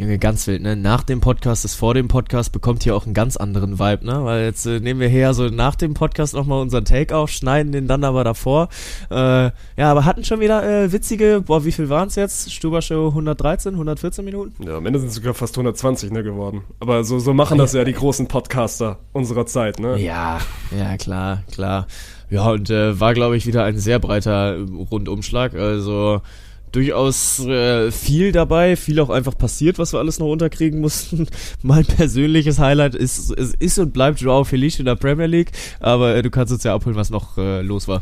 Junge, ganz wild, ne? Nach dem Podcast ist vor dem Podcast bekommt hier auch einen ganz anderen Vibe, ne? Weil jetzt äh, nehmen wir her so nach dem Podcast nochmal unseren Take auf, schneiden den dann aber davor. Äh, ja, aber hatten schon wieder äh, witzige, boah, wie viel waren es jetzt? Stuber Show 113, 114 Minuten? Ja, am Ende sind es sogar fast 120, ne, geworden. Aber so, so machen das ja die großen Podcaster unserer Zeit, ne? Ja, ja, klar, klar. Ja, und äh, war, glaube ich, wieder ein sehr breiter Rundumschlag. Also durchaus äh, viel dabei, viel auch einfach passiert, was wir alles noch unterkriegen mussten. mein persönliches Highlight ist, ist, ist und bleibt Joao Felice in der Premier League, aber äh, du kannst uns ja abholen, was noch äh, los war.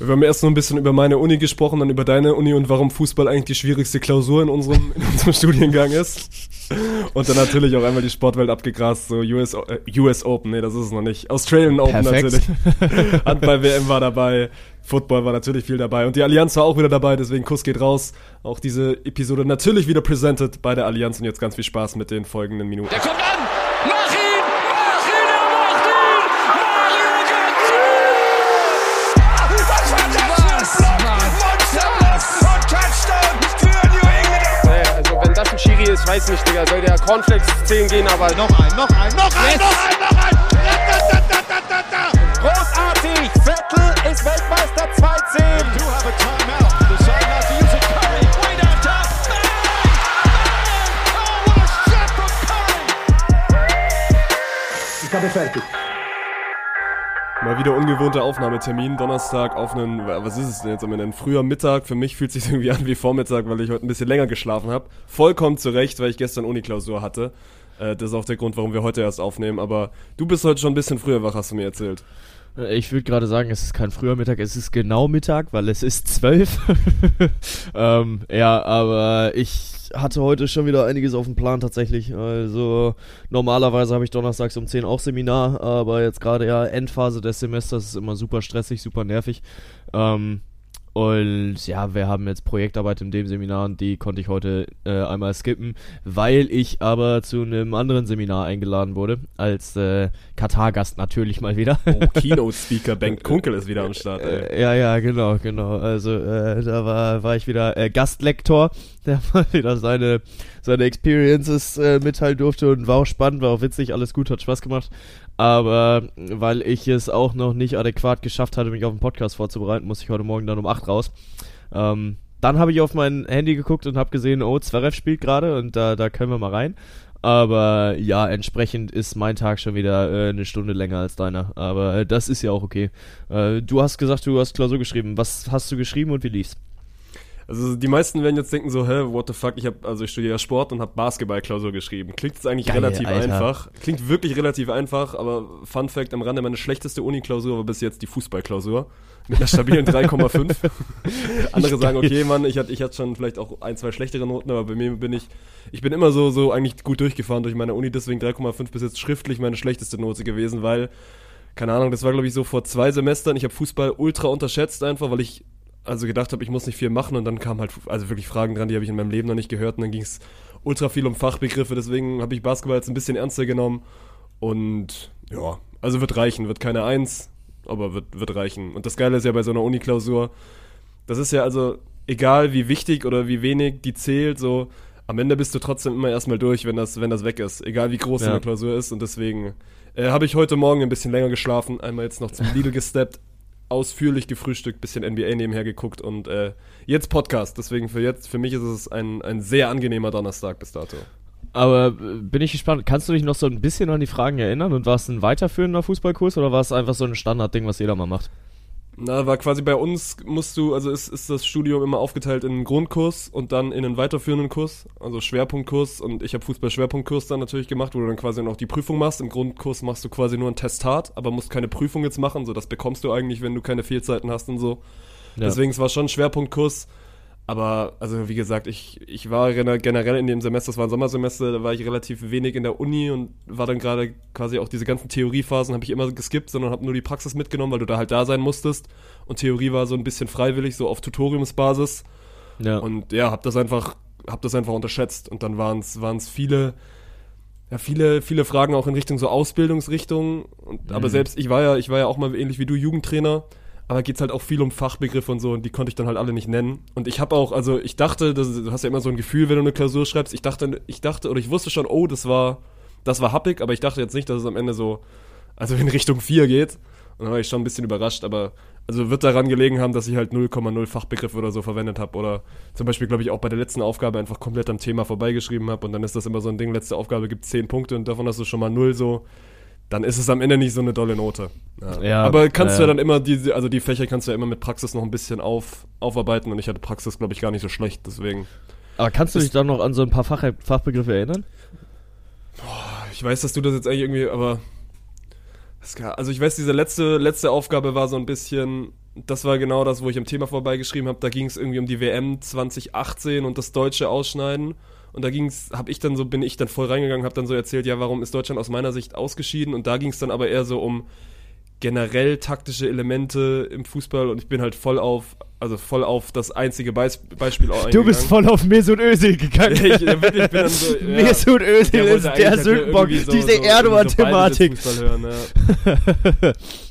Wir haben erst noch ein bisschen über meine Uni gesprochen, dann über deine Uni und warum Fußball eigentlich die schwierigste Klausur in unserem, in unserem Studiengang ist. Und dann natürlich auch einmal die Sportwelt abgegrast, so US, äh, US Open, nee, das ist es noch nicht. Australian Open Perfekt. natürlich. Handball-WM war dabei, Football war natürlich viel dabei und die Allianz war auch wieder dabei, deswegen Kuss geht raus. Auch diese Episode natürlich wieder presented bei der Allianz und jetzt ganz viel Spaß mit den folgenden Minuten. Der kommt an! Mach ihn! Weiß nicht, Digga. Soll der Cornflakes 10 gehen, aber noch ein, noch ein, noch ein, Noch ein, noch ein! Da, da, da, da, da, da. Großartig! Vettel ist Weltmeister 2-10. do have a Mal wieder ungewohnter Aufnahmetermin, Donnerstag auf einen, was ist es denn jetzt am Ende, ein früher Mittag. Für mich fühlt sich irgendwie an wie Vormittag, weil ich heute ein bisschen länger geschlafen habe. Vollkommen zurecht, weil ich gestern Uniklausur hatte. Äh, das ist auch der Grund, warum wir heute erst aufnehmen. Aber du bist heute schon ein bisschen früher wach, hast du mir erzählt. Ich würde gerade sagen, es ist kein früher Mittag, es ist genau Mittag, weil es ist zwölf. ähm, ja, aber ich hatte heute schon wieder einiges auf dem Plan tatsächlich. Also normalerweise habe ich donnerstags um 10 auch Seminar, aber jetzt gerade ja Endphase des Semesters ist immer super stressig, super nervig. Ähm, und ja, wir haben jetzt Projektarbeit in dem Seminar und die konnte ich heute äh, einmal skippen, weil ich aber zu einem anderen Seminar eingeladen wurde, als äh, Katar-Gast natürlich mal wieder. Oh, Keynote-Speaker Bengt Kunkel ist wieder am Start, ey. Äh, ja, ja, genau, genau. Also äh, da war, war ich wieder äh, Gastlektor, der mal wieder seine, seine Experiences äh, mitteilen durfte und war auch spannend, war auch witzig, alles gut, hat Spaß gemacht. Aber weil ich es auch noch nicht adäquat geschafft hatte, mich auf den Podcast vorzubereiten, muss ich heute Morgen dann um 8 raus. Ähm, dann habe ich auf mein Handy geguckt und habe gesehen, oh, Zverev spielt gerade und da, da können wir mal rein. Aber ja, entsprechend ist mein Tag schon wieder äh, eine Stunde länger als deiner. Aber äh, das ist ja auch okay. Äh, du hast gesagt, du hast Klausur geschrieben. Was hast du geschrieben und wie lief's? Also die meisten werden jetzt denken so, hä, what the fuck, ich habe also ich studiere Sport und habe Basketballklausur geschrieben. Klingt jetzt eigentlich Geil, relativ Alter. einfach. Klingt wirklich relativ einfach, aber Fun Fact am Rande, meine schlechteste Uni-Klausur war bis jetzt die Fußballklausur mit einer stabilen 3,5. Andere sagen, okay, Mann, ich hatte ich hatte schon vielleicht auch ein, zwei schlechtere Noten, aber bei mir bin ich ich bin immer so so eigentlich gut durchgefahren durch meine Uni, deswegen 3,5 bis jetzt schriftlich meine schlechteste Note gewesen, weil keine Ahnung, das war glaube ich so vor zwei Semestern, ich habe Fußball ultra unterschätzt einfach, weil ich also gedacht habe, ich muss nicht viel machen und dann kamen halt also wirklich Fragen dran, die habe ich in meinem Leben noch nicht gehört und dann ging es ultra viel um Fachbegriffe, deswegen habe ich Basketball jetzt ein bisschen ernster genommen und ja, also wird reichen, wird keine Eins, aber wird, wird reichen. Und das Geile ist ja bei so einer Uni-Klausur, das ist ja also egal wie wichtig oder wie wenig die zählt, so am Ende bist du trotzdem immer erstmal durch, wenn das, wenn das weg ist, egal wie groß Ja. deine Klausur ist und deswegen äh, habe ich heute Morgen ein bisschen länger geschlafen, einmal jetzt noch zum Lidl gesteppt, ausführlich gefrühstückt, bisschen NBA nebenher geguckt und äh, jetzt Podcast. Deswegen für jetzt, für mich ist es ein, ein sehr angenehmer Donnerstag bis dato. Aber äh, bin ich gespannt. Kannst du dich noch so ein bisschen an die Fragen erinnern? Und war es ein weiterführender Fußballkurs oder war es einfach so ein Standardding, was jeder mal macht? Na, war quasi bei uns musst du, also ist, ist das Studium immer aufgeteilt in einen Grundkurs und dann in einen weiterführenden Kurs, also Schwerpunktkurs und ich habe Fußball-Schwerpunktkurs dann natürlich gemacht, wo du dann quasi noch die Prüfung machst. Im Grundkurs machst du quasi nur ein Testat, aber musst keine Prüfung jetzt machen, so das bekommst du eigentlich, wenn du keine Fehlzeiten hast und so. Ja. Deswegen, es war schon Schwerpunktkurs. Aber, also wie gesagt, ich, ich war gene- generell in dem Semester, es war ein Sommersemester, da war ich relativ wenig in der Uni und war dann gerade quasi auch diese ganzen Theoriephasen habe ich immer geskippt, sondern habe nur die Praxis mitgenommen, weil du da halt da sein musstest. Und Theorie war so ein bisschen freiwillig, so auf Tutoriumsbasis. Ja. Und ja, hab das einfach, hab das einfach unterschätzt. Und dann waren es viele, ja, viele, viele Fragen auch in Richtung so Ausbildungsrichtung. Und, Aber Mhm. selbst, ich war ja, ich war ja auch mal ähnlich wie du Jugendtrainer. Aber geht's halt auch viel um Fachbegriffe und so und die konnte ich dann halt alle nicht nennen. Und ich habe auch, also ich dachte, das, du hast ja immer so ein Gefühl, wenn du eine Klausur schreibst, ich dachte, ich dachte oder ich wusste schon, oh, das war, das war happig, aber ich dachte jetzt nicht, dass es am Ende so, also in Richtung 4 geht. Und dann war ich schon ein bisschen überrascht, aber also wird daran gelegen haben, dass ich halt 0,0 Fachbegriffe oder so verwendet habe oder zum Beispiel, glaube ich, auch bei der letzten Aufgabe einfach komplett am Thema vorbeigeschrieben habe und dann ist das immer so ein Ding, letzte Aufgabe gibt 10 Punkte und davon hast du schon mal 0 so dann ist es am Ende nicht so eine dolle Note. Ja. Ja, Aber kannst du äh, ja dann immer diese, also die Fächer kannst du ja immer mit Praxis noch ein bisschen auf, aufarbeiten und ich hatte Praxis, glaube ich, gar nicht so schlecht, deswegen. Aber kannst du dich dann noch an so ein paar Fach Fachbegriffe erinnern? Ich weiß, dass du das jetzt eigentlich irgendwie, aber. Also ich weiß, diese letzte, letzte Aufgabe war so ein bisschen. Das war genau das, wo ich am Thema vorbeigeschrieben habe. Da ging es irgendwie um die WM 2018 und das deutsche Ausschneiden. Und da ging's, habe ich dann so, bin ich dann voll reingegangen, habe dann so erzählt, ja, warum ist Deutschland aus meiner Sicht ausgeschieden? Und da ging es dann aber eher so um generell taktische Elemente im Fußball und ich bin halt voll auf, also voll auf das einzige Beis Beispiel auch Du bist voll auf Mesut Özil gegangen. Ich, ich bin dann so, ja. Mesut Özil Der ist der halt Sündenbock, irgendwie so- diese so- so Erdogan-Thematik. hören, ja.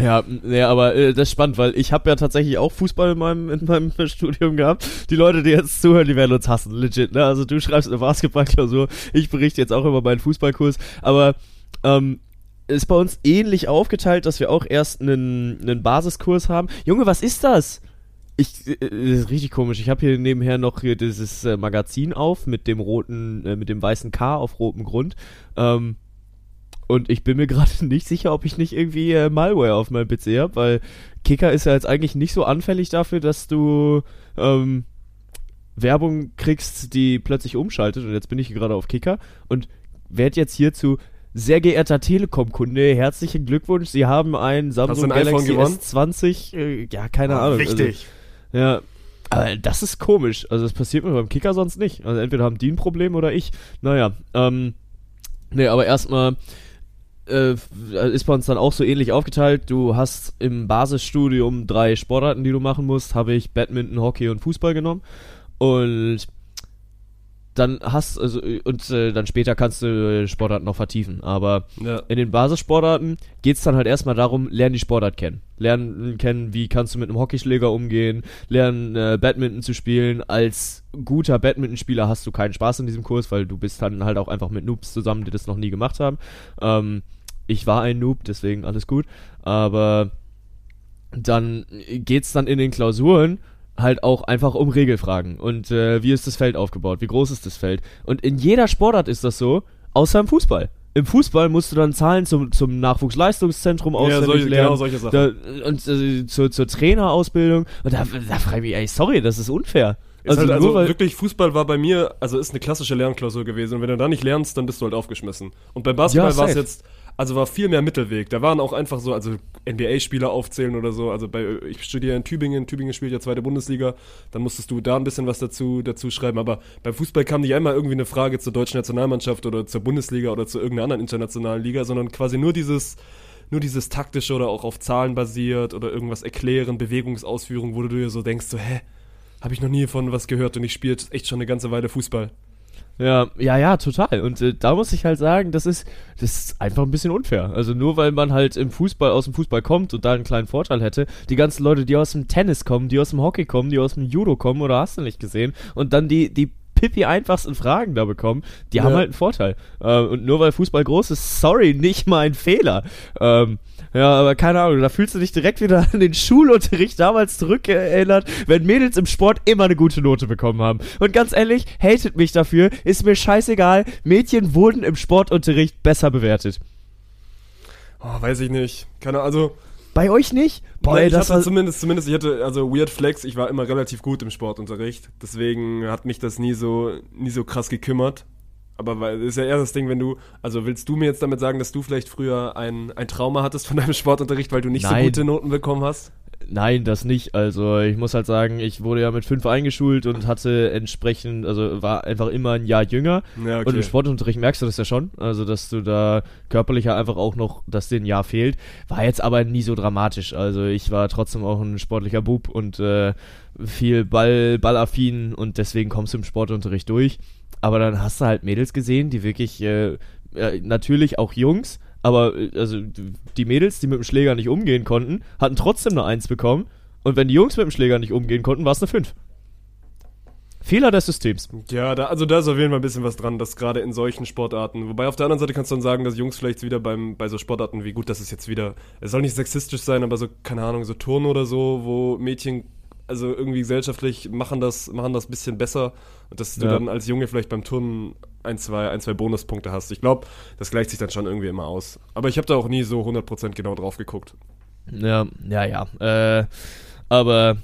Ja, nee, aber äh, das ist spannend, weil ich habe ja tatsächlich auch Fußball in meinem, in meinem Studium gehabt. Die Leute, die jetzt zuhören, die werden uns hassen, legit. Ne? Also du schreibst eine Basketballklausur, ich berichte jetzt auch über meinen Fußballkurs, aber ähm, ist bei uns ähnlich aufgeteilt, dass wir auch erst einen, einen Basiskurs haben. Junge, was ist das? Ich, äh, das ist richtig komisch. Ich habe hier nebenher noch hier dieses äh, Magazin auf mit dem roten, äh, mit dem weißen K auf rotem Grund. Ähm, und ich bin mir gerade nicht sicher, ob ich nicht irgendwie äh, Malware auf meinem PC habe, weil Kicker ist ja jetzt eigentlich nicht so anfällig dafür, dass du ähm, Werbung kriegst, die plötzlich umschaltet. Und jetzt bin ich hier gerade auf Kicker und werde jetzt hierzu sehr geehrter Telekom-Kunde, herzlichen Glückwunsch. Sie haben ein Samsung ein Galaxy gewonnen? S20. Äh, ja, keine Ah, Ahnung. wichtig. Also, ja. Aber das ist komisch. Also das passiert mir beim Kicker sonst nicht. Also entweder haben die ein Problem oder ich. Naja, ähm, nee, aber erstmal äh, ist bei uns dann auch so ähnlich aufgeteilt. Du hast im Basisstudium drei Sportarten, die du machen musst. Habe ich Badminton, Hockey und Fußball genommen. Und dann hast also und äh, dann später kannst du äh, Sportarten noch vertiefen. Aber Ja. in den Basissportarten geht's dann halt erstmal darum, lernen die Sportart kennen. Lernen kennen, wie kannst du mit einem Hockeyschläger umgehen, lernen äh, Badminton zu spielen. Als guter Badmintonspieler hast du keinen Spaß in diesem Kurs, weil du bist dann halt auch einfach mit Noobs zusammen, die das noch nie gemacht haben. Ähm, ich war ein Noob, deswegen alles gut. Aber dann geht's dann in den Klausuren halt auch einfach um Regelfragen. Und äh, wie ist das Feld aufgebaut? Wie groß ist das Feld? Und in jeder Sportart ist das so, außer im Fußball. Im Fußball musst du dann Zahlen zum, zum Nachwuchsleistungszentrum Ja, auswendig solche, lernen. genau solche Sachen. Da, und äh, zur, zur Trainerausbildung. Und da, da frage ich mich, ey, sorry, das ist unfair. Also, halt also wirklich, Fußball war bei mir, also ist eine klassische Lernklausur gewesen. Und wenn du da nicht lernst, dann bist du halt aufgeschmissen. Und beim Basketball Ja, war es jetzt, also war viel mehr Mittelweg. Da waren auch einfach so, also NBA-Spieler aufzählen oder so. Also bei, ich studiere in Tübingen, Tübingen spielt ja zweite Bundesliga. Dann musstest du da ein bisschen was dazu, dazu schreiben. Aber beim Fußball kam nicht einmal irgendwie eine Frage zur deutschen Nationalmannschaft oder zur Bundesliga oder zu irgendeiner anderen internationalen Liga, sondern quasi nur dieses, nur dieses taktische oder auch auf Zahlen basiert oder irgendwas erklären, Bewegungsausführung, wo du dir so denkst, so, hä? Habe ich noch nie von was gehört und ich spiele echt schon eine ganze Weile Fußball. Ja, ja, ja, total. Und äh, da muss ich halt sagen, das ist, das ist einfach ein bisschen unfair. Also nur weil man halt im Fußball, aus dem Fußball kommt und da einen kleinen Vorteil hätte, die ganzen Leute, die aus dem Tennis kommen, die aus dem Hockey kommen, die aus dem Judo kommen oder hast du nicht gesehen und dann die, die Pippi einfachsten Fragen da bekommen, die haben Ja. halt einen Vorteil. Äh, und nur weil Fußball groß ist, sorry, nicht mein Fehler. Ähm, ja, aber keine Ahnung, da fühlst du dich direkt wieder an den Schulunterricht damals zurückerinnert, wenn Mädels im Sport immer eine gute Note bekommen haben. Und ganz ehrlich, hatet mich dafür, ist mir scheißegal, Mädchen wurden im Sportunterricht besser bewertet. Oh, weiß ich nicht. Keine also Bei euch nicht? Boah, Boah, ey, ich das hatte war, zumindest, zumindest, ich hatte, also Weird Flex, ich war immer relativ gut im Sportunterricht. Deswegen hat mich das nie so, nie so krass gekümmert. Aber weil, ist ja eher das Ding, wenn du, also willst du mir jetzt damit sagen, dass du vielleicht früher ein, ein Trauma hattest von deinem Sportunterricht, weil du nicht Nein. so gute Noten bekommen hast? Nein, das nicht. Also ich muss halt sagen, ich wurde ja mit fünf eingeschult und hatte entsprechend, also war einfach immer ein Jahr jünger. Ja, Und im Sportunterricht merkst du das ja schon. Also, dass du da körperlicher einfach auch noch, dass dir ein Jahr fehlt. War jetzt aber nie so dramatisch. Also, ich war trotzdem auch ein sportlicher Bub und äh, viel Ball, ballaffin und deswegen kommst du im Sportunterricht durch. Aber dann hast du halt Mädels gesehen, die wirklich, äh, äh, natürlich auch Jungs, Aber äh, also die Mädels, die mit dem Schläger nicht umgehen konnten, hatten trotzdem eine 1 bekommen. Und wenn die Jungs mit dem Schläger nicht umgehen konnten, war es eine 5. Fehler des Systems. Ja, da, also da ist auf jeden Fall ein bisschen was dran, dass gerade in solchen Sportarten, wobei auf der anderen Seite kannst du dann sagen, dass Jungs vielleicht wieder beim, bei so Sportarten, wie gut das ist jetzt wieder, es soll nicht sexistisch sein, aber so, keine Ahnung, so Turnen oder so, wo Mädchen, also irgendwie gesellschaftlich machen das, machen das ein bisschen besser und dass du Ja. dann als Junge vielleicht beim Turnen ein, zwei, ein, zwei Bonuspunkte hast. Ich glaube, das gleicht sich dann schon irgendwie immer aus. Aber ich habe da auch nie so 100% genau drauf geguckt. Ja, ja, ja. Äh, aber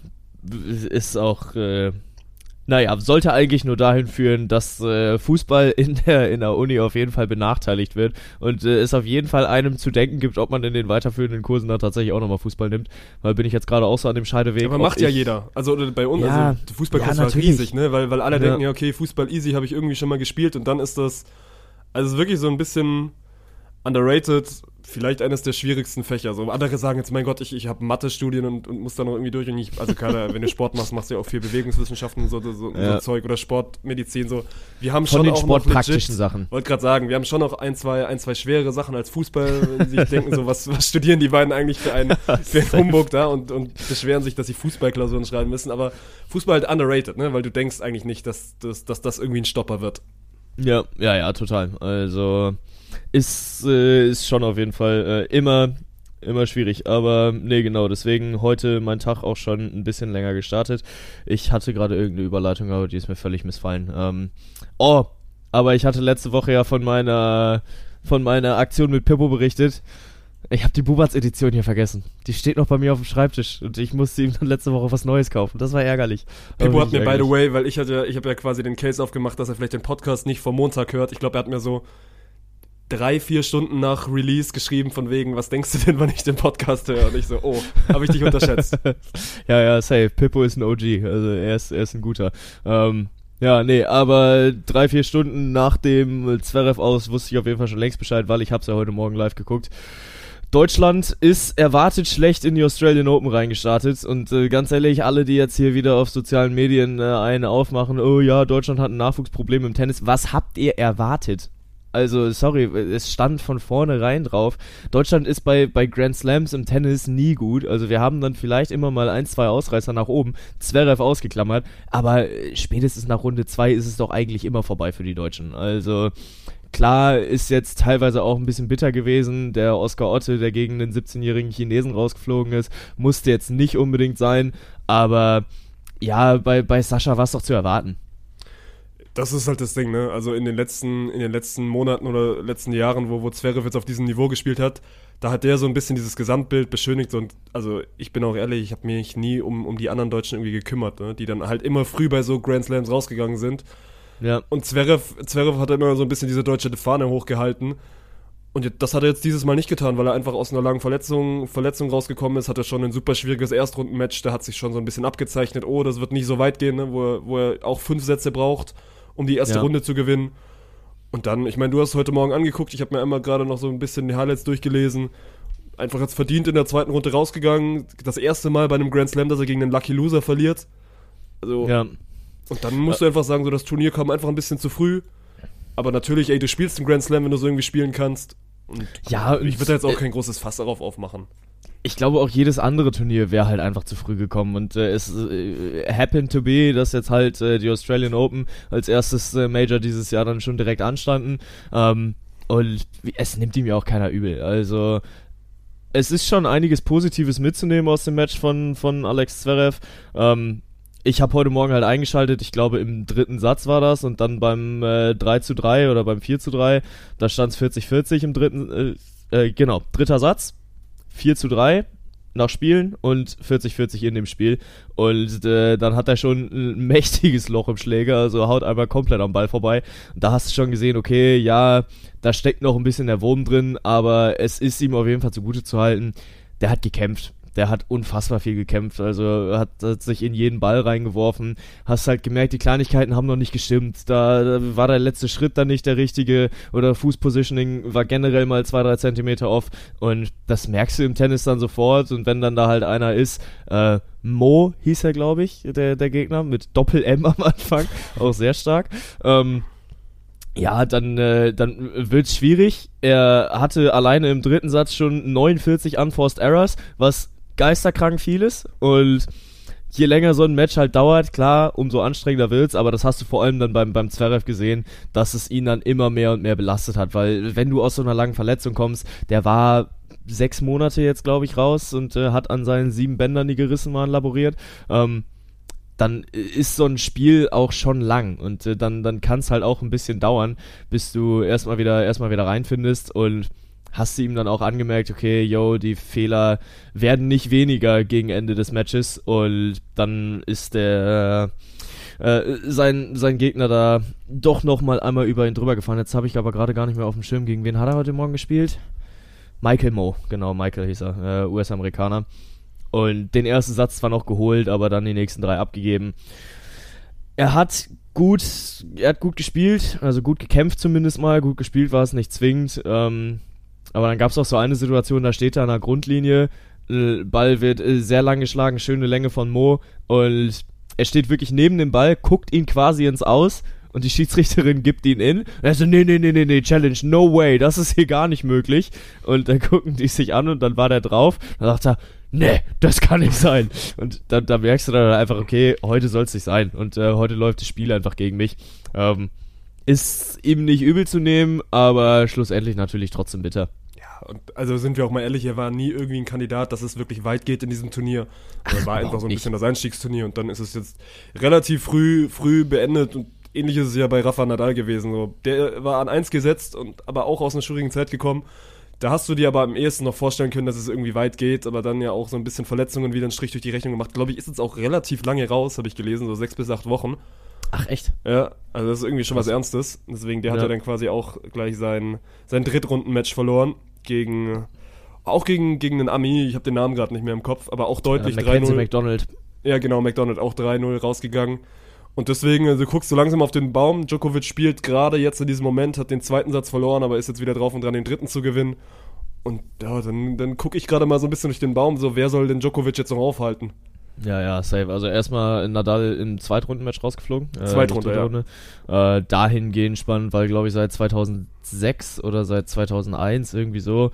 ist auch, äh, naja, sollte eigentlich nur dahin führen, dass äh, Fußball in der, in der Uni auf jeden Fall benachteiligt wird und äh, es auf jeden Fall einem zu denken gibt, ob man in den weiterführenden Kursen da tatsächlich auch nochmal Fußball nimmt. Weil bin ich jetzt gerade auch so an dem Scheideweg. Aber macht ja jeder. Also oder bei uns, Ja, also Fußballkurs ja, war natürlich. riesig, ne? Weil, weil alle Ja. denken, ja, okay, Fußball easy habe ich irgendwie schon mal gespielt und dann ist das, also wirklich so ein bisschen underrated, vielleicht eines der schwierigsten Fächer. So andere sagen jetzt, mein Gott, ich, ich habe Mathe-Studien und, und muss da noch irgendwie durch und ich, also gerade, wenn du Sport machst, machst du ja auch viel Bewegungswissenschaften und so, so, so, Ja. so Zeug oder Sportmedizin, so. Wir haben Von schon den auch noch sportpraktischen Sachen. wollte gerade sagen, wir haben schon noch ein, zwei, ein, zwei schwere Sachen als Fußball, sich denken, so, was, was studieren die beiden eigentlich für einen, für einen Humbug da und, und beschweren sich, dass sie Fußballklausuren schreiben müssen. Aber Fußball halt underrated, ne? Weil du denkst eigentlich nicht, dass, dass, dass das irgendwie ein Stopper wird. Ja, ja, ja, total. Also ist, äh, ist schon auf jeden Fall äh, immer, immer schwierig. Aber nee, genau, deswegen heute mein Tag auch schon ein bisschen länger gestartet. Ich hatte gerade irgendeine Überleitung, aber die ist mir völlig missfallen. Ähm, oh, aber ich hatte letzte Woche ja von meiner, von meiner Aktion mit Pippo berichtet. Ich habe die Bubats-Edition hier vergessen. Die steht noch bei mir auf dem Schreibtisch und ich musste ihm dann letzte Woche was Neues kaufen. Das war ärgerlich. Pippo hat mir, wirklich by the ärgerlich. way, weil ich hatte, ich habe ja quasi den Case aufgemacht, dass er vielleicht den Podcast nicht vom Montag hört. Ich glaube, er hat mir so drei, vier Stunden nach Release geschrieben von wegen, was denkst du denn, wann ich den Podcast höre? Und ich so, oh, habe ich dich unterschätzt. ja, ja, safe. Pippo ist ein OG, also er ist, er ist ein guter. Ähm, ja, nee, aber drei, vier Stunden nach dem Zverev aus wusste ich auf jeden Fall schon längst Bescheid, weil ich hab's ja heute Morgen live geguckt. Deutschland ist erwartet schlecht in die Australian Open reingestartet und äh, ganz ehrlich, alle, die jetzt hier wieder auf sozialen Medien äh, eine aufmachen, oh ja, Deutschland hat ein Nachwuchsproblem im Tennis, was habt ihr erwartet? Also, sorry, es stand von vornherein drauf. Deutschland ist bei, bei Grand Slams im Tennis nie gut. Also, wir haben dann vielleicht immer mal ein, zwei Ausreißer nach oben. Zverev ausgeklammert. Aber äh, spätestens nach Runde zwei ist es doch eigentlich immer vorbei für die Deutschen. Also, klar ist jetzt teilweise auch ein bisschen bitter gewesen. Der Oscar Otte, der gegen den 17-jährigen Chinesen rausgeflogen ist, musste jetzt nicht unbedingt sein. Aber ja, bei, bei Sascha war es doch zu erwarten. Das ist halt das Ding, ne? Also in den letzten, in den letzten Monaten oder letzten Jahren, wo, wo Zverev jetzt auf diesem Niveau gespielt hat, da hat der so ein bisschen dieses Gesamtbild beschönigt und also ich bin auch ehrlich, ich habe mich nie um, um die anderen Deutschen irgendwie gekümmert, ne? die dann halt immer früh bei so Grand Slams rausgegangen sind. Ja. Und Zverev, Zverev hat immer so ein bisschen diese deutsche Fahne hochgehalten. Und das hat er jetzt dieses Mal nicht getan, weil er einfach aus einer langen Verletzung, Verletzung rausgekommen ist, hat er schon ein super schwieriges Erstrundenmatch, da hat sich schon so ein bisschen abgezeichnet, oh, das wird nicht so weit gehen, ne? wo, er, wo er auch fünf Sätze braucht, um die erste Ja. Runde zu gewinnen. Und dann, ich meine, du hast heute Morgen angeguckt, ich habe mir einmal gerade noch so ein bisschen die Highlights durchgelesen. Einfach jetzt verdient in der zweiten Runde rausgegangen. Das erste Mal bei einem Grand Slam, dass er gegen einen Lucky Loser verliert. Also, Ja. und dann musst du einfach sagen, so das Turnier kam einfach ein bisschen zu früh. Aber natürlich, ey, du spielst einen Grand Slam, wenn du so irgendwie spielen kannst. Und Ja, ich würde da jetzt auch äh, kein großes Fass darauf aufmachen. Ich glaube auch jedes andere Turnier wäre halt einfach zu früh gekommen. Und äh, es äh, happened to be, dass jetzt halt äh, die Australian Open als erstes äh, Major dieses Jahr dann schon direkt anstanden. Ähm, und es nimmt ihm ja auch keiner übel. Also es ist schon einiges Positives mitzunehmen aus dem Match von, von Alex Zverev. Ähm, ich habe heute Morgen halt eingeschaltet, ich glaube im dritten Satz war das. Und dann beim äh, 3 zu 3 oder beim 4 zu 3, da stand es 40-40 im dritten, äh, äh, genau, dritter Satz, 4 zu 3 nach Spielen und 40-40 in dem Spiel. Und äh, dann hat er schon ein mächtiges Loch im Schläger, also haut einmal komplett am Ball vorbei. Und da hast du schon gesehen, okay, ja, da steckt noch ein bisschen der Wurm drin, aber es ist ihm auf jeden Fall zugute zu halten. Der hat gekämpft. Der hat unfassbar viel gekämpft, also hat, hat sich in jeden Ball reingeworfen. Hast halt gemerkt, die Kleinigkeiten haben noch nicht gestimmt. Da, da war der letzte Schritt dann nicht der richtige oder Fußpositioning war generell mal zwei, drei Zentimeter off. Und das merkst du im Tennis dann sofort. Und wenn dann da halt einer ist, äh, Mo hieß er, glaube ich, der, der Gegner, mit Doppel-M am Anfang, auch sehr stark. Ähm, ja, dann, äh, dann wird's schwierig. Er hatte alleine im dritten Satz schon 49 Unforced Errors, was geisterkrank viel ist. Und je länger so ein Match halt dauert, klar, umso anstrengender wird's, aber das hast du vor allem dann beim, beim Zverev gesehen, dass es ihn dann immer mehr und mehr belastet hat, weil wenn du aus so einer langen Verletzung kommst, der war sechs Monate jetzt, glaube ich, raus und äh, hat an seinen sieben Bändern, die gerissen waren, laboriert. Ähm, dann ist so ein Spiel auch schon lang und äh, dann, dann kann es halt auch ein bisschen dauern, bis du erstmal wieder, erstmal wieder reinfindest und hast du ihm dann auch angemerkt, okay, yo, die Fehler werden nicht weniger gegen Ende des Matches und dann ist der äh, sein, sein Gegner da doch noch mal einmal über ihn drüber gefahren. Jetzt habe ich aber gerade gar nicht mehr auf dem Schirm, gegen wen hat er heute Morgen gespielt? Michael Moe, genau, Michael hieß er, äh, US-Amerikaner. Und den ersten Satz zwar noch geholt, aber dann die nächsten drei abgegeben. Er hat gut, er hat gut gespielt, also gut gekämpft zumindest mal, gut gespielt war es nicht zwingend. Ähm, aber dann gab es auch so eine Situation, da steht er an der Grundlinie, äh, Ball wird äh, sehr lang geschlagen, schöne Länge von Mo und er steht wirklich neben dem Ball, guckt ihn quasi ins Aus und die Schiedsrichterin gibt ihn in. Und er so, nee, nee, nee, nee, nee, Challenge, no way, das ist hier gar nicht möglich. Und dann gucken die sich an und dann war der drauf. Dann sagt er, nee, das kann nicht sein. Und da, da merkst du dann einfach, okay, heute soll es nicht sein. Und äh, heute läuft das Spiel einfach gegen mich. Ähm, ist ihm nicht übel zu nehmen, aber schlussendlich natürlich trotzdem bitter. Und also sind wir auch mal ehrlich, er war nie irgendwie ein Kandidat, dass es wirklich weit geht in diesem Turnier. Er war einfach so ein nicht. bisschen das Einstiegsturnier und dann ist es jetzt relativ früh, früh beendet und ähnlich ist es ja bei Rafa Nadal gewesen. So. Der war an eins gesetzt und aber auch aus einer schwierigen Zeit gekommen. Da hast du dir aber am ehesten noch vorstellen können, dass es irgendwie weit geht, aber dann ja auch so ein bisschen Verletzungen wieder einen Strich durch die Rechnung gemacht. Glaube ich, ist jetzt auch relativ lange raus, habe ich gelesen, so sechs bis acht Wochen. Ach, echt? Ja, also das ist irgendwie schon was. Ernstes. Deswegen, der hat Ja. ja dann quasi auch gleich sein, sein Drittrunden-Match verloren gegen, auch gegen, gegen einen Ami, ich habe den Namen gerade nicht mehr im Kopf, aber auch deutlich äh, Mackenzie 3-0. McDonald. Ja, genau, McDonald auch 3-0 rausgegangen. Und deswegen, also, du guckst so langsam auf den Baum. Djokovic spielt gerade jetzt in diesem Moment, hat den zweiten Satz verloren, aber ist jetzt wieder drauf und dran, den dritten zu gewinnen. Und ja, dann, dann gucke ich gerade mal so ein bisschen durch den Baum, so wer soll denn Djokovic jetzt noch aufhalten? Ja, ja, safe. Also erstmal Nadal im Zweitrundenmatch rausgeflogen. Äh, Zweitrunde, Runde. Äh, dahingehend spannend, weil glaube ich seit 2006 oder seit 2001 irgendwie so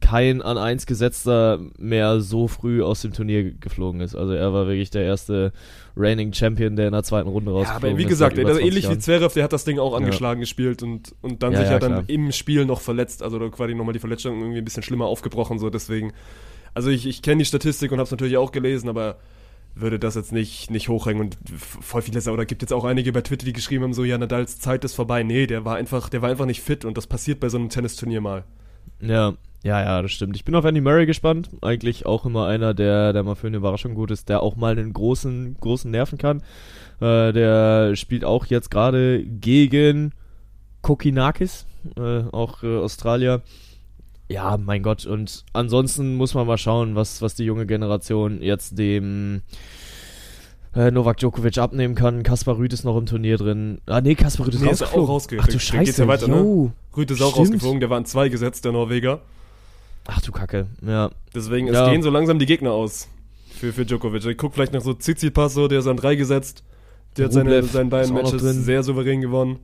kein an eins gesetzter mehr so früh aus dem Turnier geflogen ist. Also er war wirklich der erste reigning Champion, der in der zweiten Runde Ja, rausgeflogen aber wie ist. gesagt, ey, über das ist 20 ähnlich wie Jahren. Zverev, der hat das Ding auch angeschlagen gespielt und, und dann Ja, sich ja, ja, dann klar. im Spiel noch verletzt, also da quasi nochmal die Verletzung irgendwie ein bisschen schlimmer aufgebrochen, so deswegen. Also ich, ich kenne die Statistik und habe es natürlich auch gelesen, aber würde das jetzt nicht, nicht hochhängen und voll viele, oder gibt jetzt auch einige bei Twitter, die geschrieben haben, so, ja, Nadals Zeit ist vorbei. Nee, der war einfach, der war einfach nicht fit und das passiert bei so einem Tennisturnier mal. Ja, ja, ja, das stimmt. Ich bin auf Andy Murray gespannt. Eigentlich auch immer einer, der, der mal für eine Überraschung gut ist, der auch mal einen großen, großen nerven kann. Äh, der spielt auch jetzt gerade gegen Kokinakis, äh, auch äh, Australier. Ja, mein Gott. Und ansonsten muss man mal schauen, was, was die junge Generation jetzt dem äh, Novak Djokovic abnehmen kann. Kaspar Rüth ist noch im Turnier drin. Ah, nee, Kaspar Rüth ist Nee, ist rausgeflogen. auch rausge- Ach du Scheiße. geht's ja weiter, ne? Rüth ist auch Stimmt. rausgeflogen, der war in zwei gesetzt, der Norweger. Ach du Kacke. Ja, Deswegen, Ja. es gehen so langsam die Gegner aus für, für Djokovic. Ich guck vielleicht nach so Tsitsipas, so, der ist an drei gesetzt. Der hat seine, Rublev seinen beiden ist auch noch Matches drin. sehr souverän gewonnen.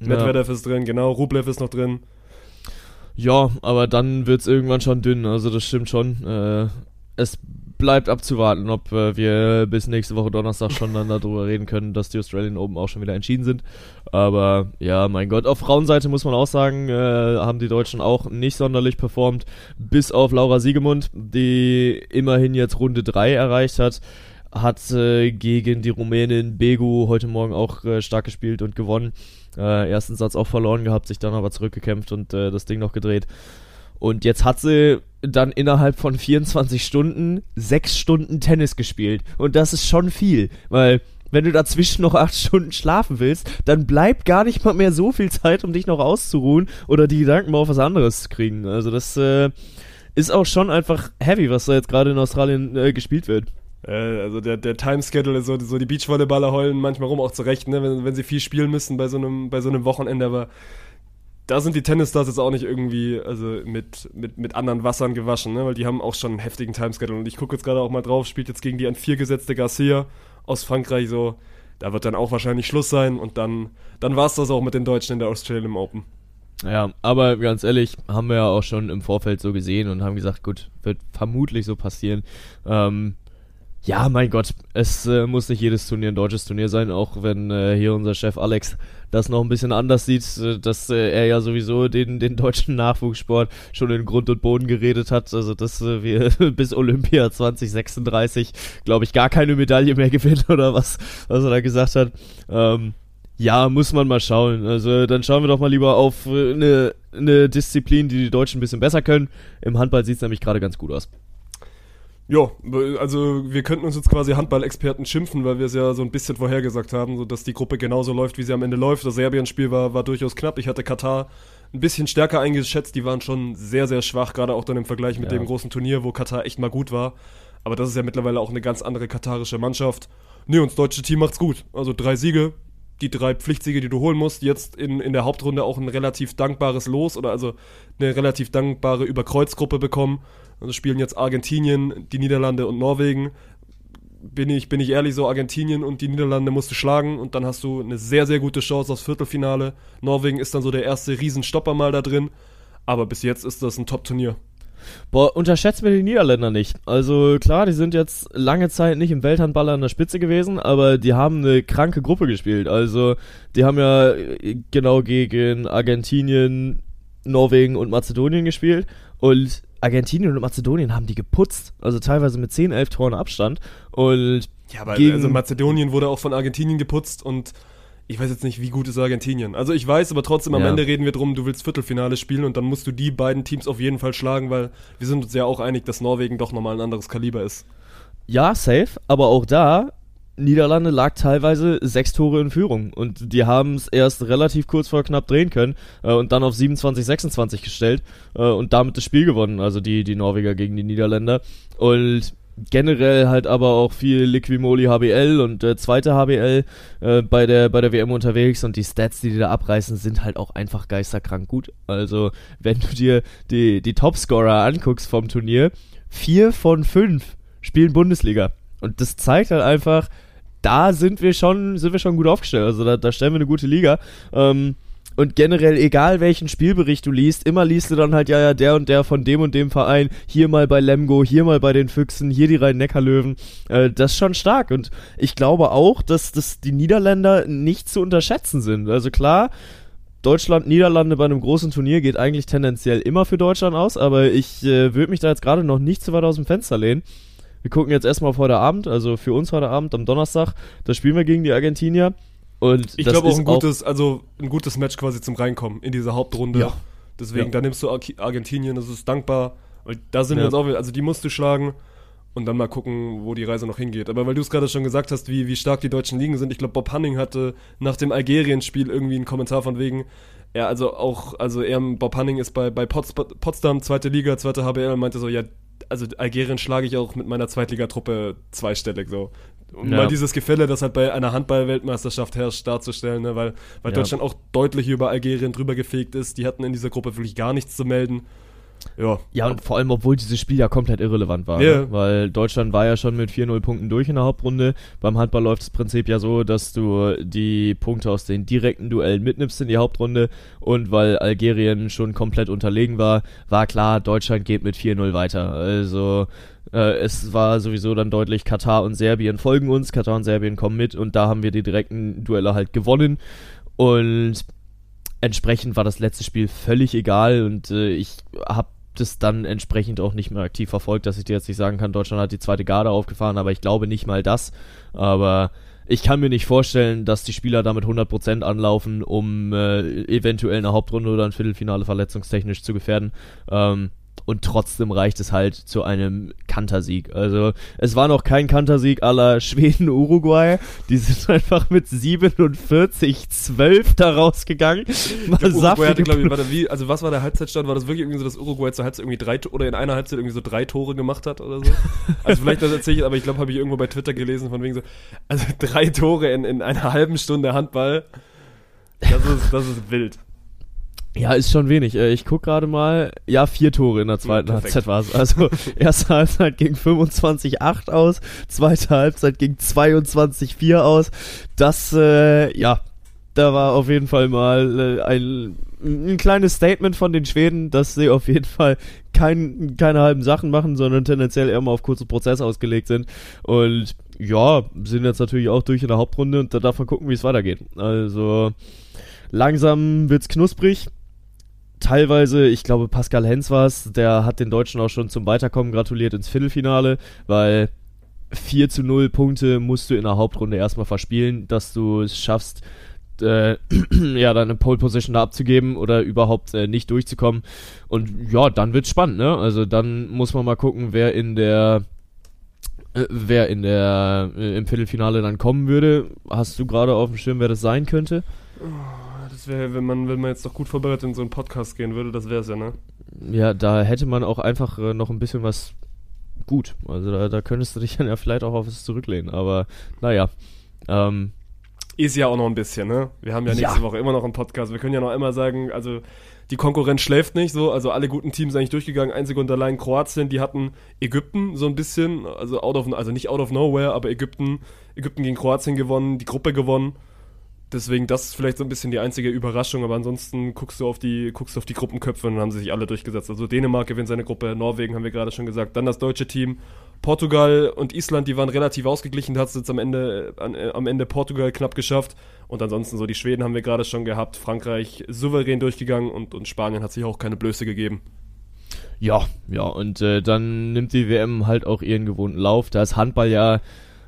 Ja. Medvedev ist drin, genau. Rublev ist noch drin. Ja, aber dann wird's irgendwann schon dünn, also das stimmt schon. Äh, es bleibt abzuwarten, ob äh, wir bis nächste Woche Donnerstag schon dann darüber reden können, dass die Australian Open auch schon wieder entschieden sind. Aber ja, mein Gott, auf Frauenseite muss man auch sagen, äh, haben die Deutschen auch nicht sonderlich performt, bis auf Laura Siegemund, die immerhin jetzt Runde 3 erreicht hat. Hat äh, gegen die Rumänin Begu heute Morgen auch äh, stark gespielt und gewonnen. Äh, ersten Satz auch verloren gehabt, sich dann aber zurückgekämpft und äh, das Ding noch gedreht. Und jetzt hat sie dann innerhalb von 24 Stunden sechs Stunden Tennis gespielt. Und das ist schon viel, weil wenn du dazwischen noch acht Stunden schlafen willst, dann bleibt gar nicht mal mehr so viel Zeit, um dich noch auszuruhen oder die Gedanken mal auf was anderes zu kriegen. Also das äh, ist auch schon einfach heavy, was da jetzt gerade in Australien äh, gespielt wird. Äh, also der, der Timeschedule ist so, so die Beachvolleyballer heulen manchmal rum, auch zurecht, ne, wenn, wenn sie viel spielen müssen bei so einem, bei so einem Wochenende, aber da sind die Tennisstars jetzt auch nicht irgendwie also mit, mit, mit anderen Wassern gewaschen, ne? weil die haben auch schon einen heftigen Timeschedule. Und ich gucke jetzt gerade auch mal drauf, spielt jetzt gegen die an vier gesetzte Garcia aus Frankreich so. da wird dann auch wahrscheinlich Schluss sein und dann, dann war es das auch mit den Deutschen in der Australian Open. Ja, aber ganz ehrlich, haben wir ja auch schon im Vorfeld so gesehen und haben gesagt, gut, wird vermutlich so passieren. Ähm, ja, mein Gott, es äh, muss nicht jedes Turnier ein deutsches Turnier sein, auch wenn äh, hier unser Chef Alex das noch ein bisschen anders sieht, äh, dass äh, er ja sowieso den, den deutschen Nachwuchssport schon in Grund und Boden geredet hat. Also, dass äh, wir bis Olympia 2036, glaube ich, gar keine Medaille mehr gewinnen oder was, was er da gesagt hat. Ähm, ja, muss man mal schauen. Also dann schauen wir doch mal lieber auf äh, eine, eine Disziplin, die die Deutschen ein bisschen besser können. Im Handball sieht es nämlich gerade ganz gut aus. Ja, also wir könnten uns jetzt quasi Handball-Experten schimpfen, weil wir es ja so ein bisschen vorhergesagt haben, so dass die Gruppe genauso läuft, wie sie am Ende läuft. Das Serbien-Spiel war, war durchaus knapp. Ich hatte Katar ein bisschen stärker eingeschätzt. Die waren schon sehr, sehr schwach, gerade auch dann im Vergleich mit Ja. dem großen Turnier, wo Katar echt mal gut war. Aber das ist ja mittlerweile auch eine ganz andere katarische Mannschaft. Nee, und das deutsche Team macht's gut. Also drei Siege, die drei Pflichtsiege, die du holen musst. Jetzt in, in der Hauptrunde auch ein relativ dankbares Los oder also eine relativ dankbare Überkreuzgruppe bekommen. Also spielen jetzt Argentinien, die Niederlande und Norwegen. Bin ich, bin ich ehrlich, so Argentinien und die Niederlande musst du schlagen und dann hast du eine sehr, sehr gute Chance aufs Viertelfinale. Norwegen ist dann so der erste Riesenstopper mal da drin. Aber bis jetzt ist das ein Top-Turnier. Boah, unterschätzt mir die Niederländer nicht. Also klar, die sind jetzt lange Zeit nicht im Welthandball an der Spitze gewesen, aber die haben eine kranke Gruppe gespielt. Also die haben ja äh, genau gegen Argentinien, Norwegen und Mazedonien gespielt und Argentinien und Mazedonien haben die geputzt. Also teilweise mit 10, 11 Toren Abstand und Ja, aber Gegen- also Mazedonien wurde auch von Argentinien geputzt und ich weiß jetzt nicht, wie gut ist Argentinien. Also ich weiß, aber trotzdem am Ja. Ende reden wir drum, du willst Viertelfinale spielen und dann musst du die beiden Teams auf jeden Fall schlagen, weil wir sind uns ja auch einig, dass Norwegen doch nochmal ein anderes Kaliber ist. Ja, safe, aber auch da, Niederlande lag teilweise sechs Tore in Führung und die haben es erst relativ kurz vor knapp drehen können äh, und dann auf 27, 26 gestellt äh, und damit das Spiel gewonnen, also die, die Norweger gegen die Niederländer und generell halt aber auch viel Liquimoli HBL und äh, zweite HBL äh, bei der bei der WM unterwegs und die Stats, die die da abreißen, sind halt auch einfach geisterkrank gut. Also wenn du dir die die Topscorer anguckst vom Turnier, vier von fünf spielen Bundesliga und das zeigt halt einfach, da sind wir schon sind wir schon gut aufgestellt. Also da, da stellen wir eine gute Liga. Ähm, und generell, egal welchen Spielbericht du liest, immer liest du dann halt, ja, ja, der und der von dem und dem Verein, hier mal bei Lemgo, hier mal bei den Füchsen, hier die Rhein-Neckar-Löwen. Äh, das ist schon stark. Und ich glaube auch, dass, dass die Niederländer nicht zu unterschätzen sind. Also klar, Deutschland, Niederlande bei einem großen Turnier geht eigentlich tendenziell immer für Deutschland aus, aber ich äh, würde mich da jetzt gerade noch nicht zu weit aus dem Fenster lehnen. Wir gucken jetzt erstmal auf heute Abend, also für uns heute Abend am Donnerstag, da spielen wir gegen die Argentinier. Und Ich glaube auch ist ein gutes, also ein gutes Match quasi zum Reinkommen in diese Hauptrunde. Ja. Deswegen, Ja. da nimmst du Ar Argentinien, das ist dankbar. Weil da sind wir Ja. uns auch, also die musst du schlagen und dann mal gucken, wo die Reise noch hingeht. Aber weil du es gerade schon gesagt hast, wie, wie stark die deutschen Ligen sind, ich glaube, Bob Hanning hatte nach dem Algerien-Spiel irgendwie einen Kommentar von wegen, ja, also auch, also er, Bob Hanning ist bei, bei Pots Potsdam, zweite Liga, zweite HBL und meinte so, ja, also Algerien schlage ich auch mit meiner Zweitligatruppe zweistellig so. Um Ja. mal dieses Gefälle, das halt bei einer Handball-Weltmeisterschaft herrscht, darzustellen, ne? weil, weil Ja. Deutschland auch deutlich über Algerien drüber gefegt ist. Die hatten in dieser Gruppe wirklich gar nichts zu melden. Ja, Ja, und vor allem, obwohl dieses Spiel ja komplett irrelevant war. Ja. Ne? Weil Deutschland war ja schon mit 4-0 Punkten durch in der Hauptrunde. Beim Handball läuft das Prinzip ja so, dass du die Punkte aus den direkten Duellen mitnimmst in die Hauptrunde. Und weil Algerien schon komplett unterlegen war, war klar, Deutschland geht mit 4-0 weiter. Also äh, es war sowieso dann deutlich, Katar und Serbien folgen uns, Katar und Serbien kommen mit und da haben wir die direkten Duelle halt gewonnen. Und entsprechend war das letzte Spiel völlig egal und äh, ich habe das dann entsprechend auch nicht mehr aktiv verfolgt, dass ich dir jetzt nicht sagen kann, Deutschland hat die zweite Garde aufgefahren, aber ich glaube nicht mal das. Aber ich kann mir nicht vorstellen, dass die Spieler damit 100% anlaufen, um äh, eventuell eine Hauptrunde oder ein Viertelfinale verletzungstechnisch zu gefährden. Ähm, und trotzdem reicht es halt zu einem Kantersieg. Also es war noch kein Kantersieg aller Schweden, Uruguay. Die sind einfach mit 47-12 da rausgegangen. Ich glaub, Uruguay hatte, glaube ich, warte, wie, also was war der Halbzeitstand? War das wirklich irgendwie so, dass Uruguay zur Halbzeit irgendwie drei oder in einer Halbzeit irgendwie so drei Tore gemacht hat oder so? Also vielleicht das erzähle ich, aber ich glaube, habe ich irgendwo bei Twitter gelesen von wegen so, also drei Tore in, in einer halben Stunde Handball. Das ist, das ist wild. Ja, ist schon wenig. Äh, Ich guck gerade mal. Ja, vier Tore in der zweiten perfekt. Halbzeit war es. Also erste Halbzeit ging 25-8 aus, zweite Halbzeit ging 22-4 aus. Das, äh, ja, da war auf jeden Fall mal äh, ein, ein kleines Statement von den Schweden, dass sie auf jeden Fall kein, keine halben Sachen machen, sondern tendenziell eher mal auf kurze Prozesse ausgelegt sind. Und ja, sind jetzt natürlich auch durch in der Hauptrunde und da darf man gucken, wie es weitergeht. Also langsam wird's knusprig teilweise, ich glaube, Pascal Hens war es, der hat den Deutschen auch schon zum Weiterkommen gratuliert ins Viertelfinale, weil 4 zu 0 Punkte musst du in der Hauptrunde erstmal verspielen, dass du es schaffst, äh, ja, deine Pole Position da abzugeben oder überhaupt äh, nicht durchzukommen. Und ja, dann wird's spannend, ne? Also dann muss man mal gucken, wer in der äh, wer in der äh, im Viertelfinale dann kommen würde. Hast du gerade auf dem Schirm, wer das sein könnte? Das wäre, wenn man, wenn man jetzt doch gut vorbereitet in so einen Podcast gehen würde, das wäre es ja, ne? Ja, da hätte man auch einfach äh, noch ein bisschen was gut. Also da, da könntest du dich dann ja vielleicht auch auf es zurücklehnen. Aber naja. Ähm, Ist ja auch noch ein bisschen, ne? Wir haben ja Ja. nächste Woche immer noch einen Podcast. Wir können ja noch immer sagen, also die Konkurrenz schläft nicht so. Also alle guten Teams sind eigentlich durchgegangen. Einzig und allein Kroatien, die hatten Ägypten so ein bisschen, also out of, also nicht out of nowhere, aber Ägypten, Ägypten gegen Kroatien gewonnen, die Gruppe gewonnen. Deswegen, das ist vielleicht so ein bisschen die einzige Überraschung, aber ansonsten guckst du auf die, guckst du auf die Gruppenköpfe und dann haben sie sich alle durchgesetzt. Also Dänemark gewinnt seine Gruppe, Norwegen haben wir gerade schon gesagt, dann das deutsche Team, Portugal und Island, die waren relativ ausgeglichen, da hat es jetzt am Ende, an, äh, am Ende Portugal knapp geschafft. Und ansonsten so die Schweden haben wir gerade schon gehabt, Frankreich souverän durchgegangen und, und Spanien hat sich auch keine Blöße gegeben. ja, ja, und äh, dann nimmt die WM halt auch ihren gewohnten Lauf. Da ist Handball ja,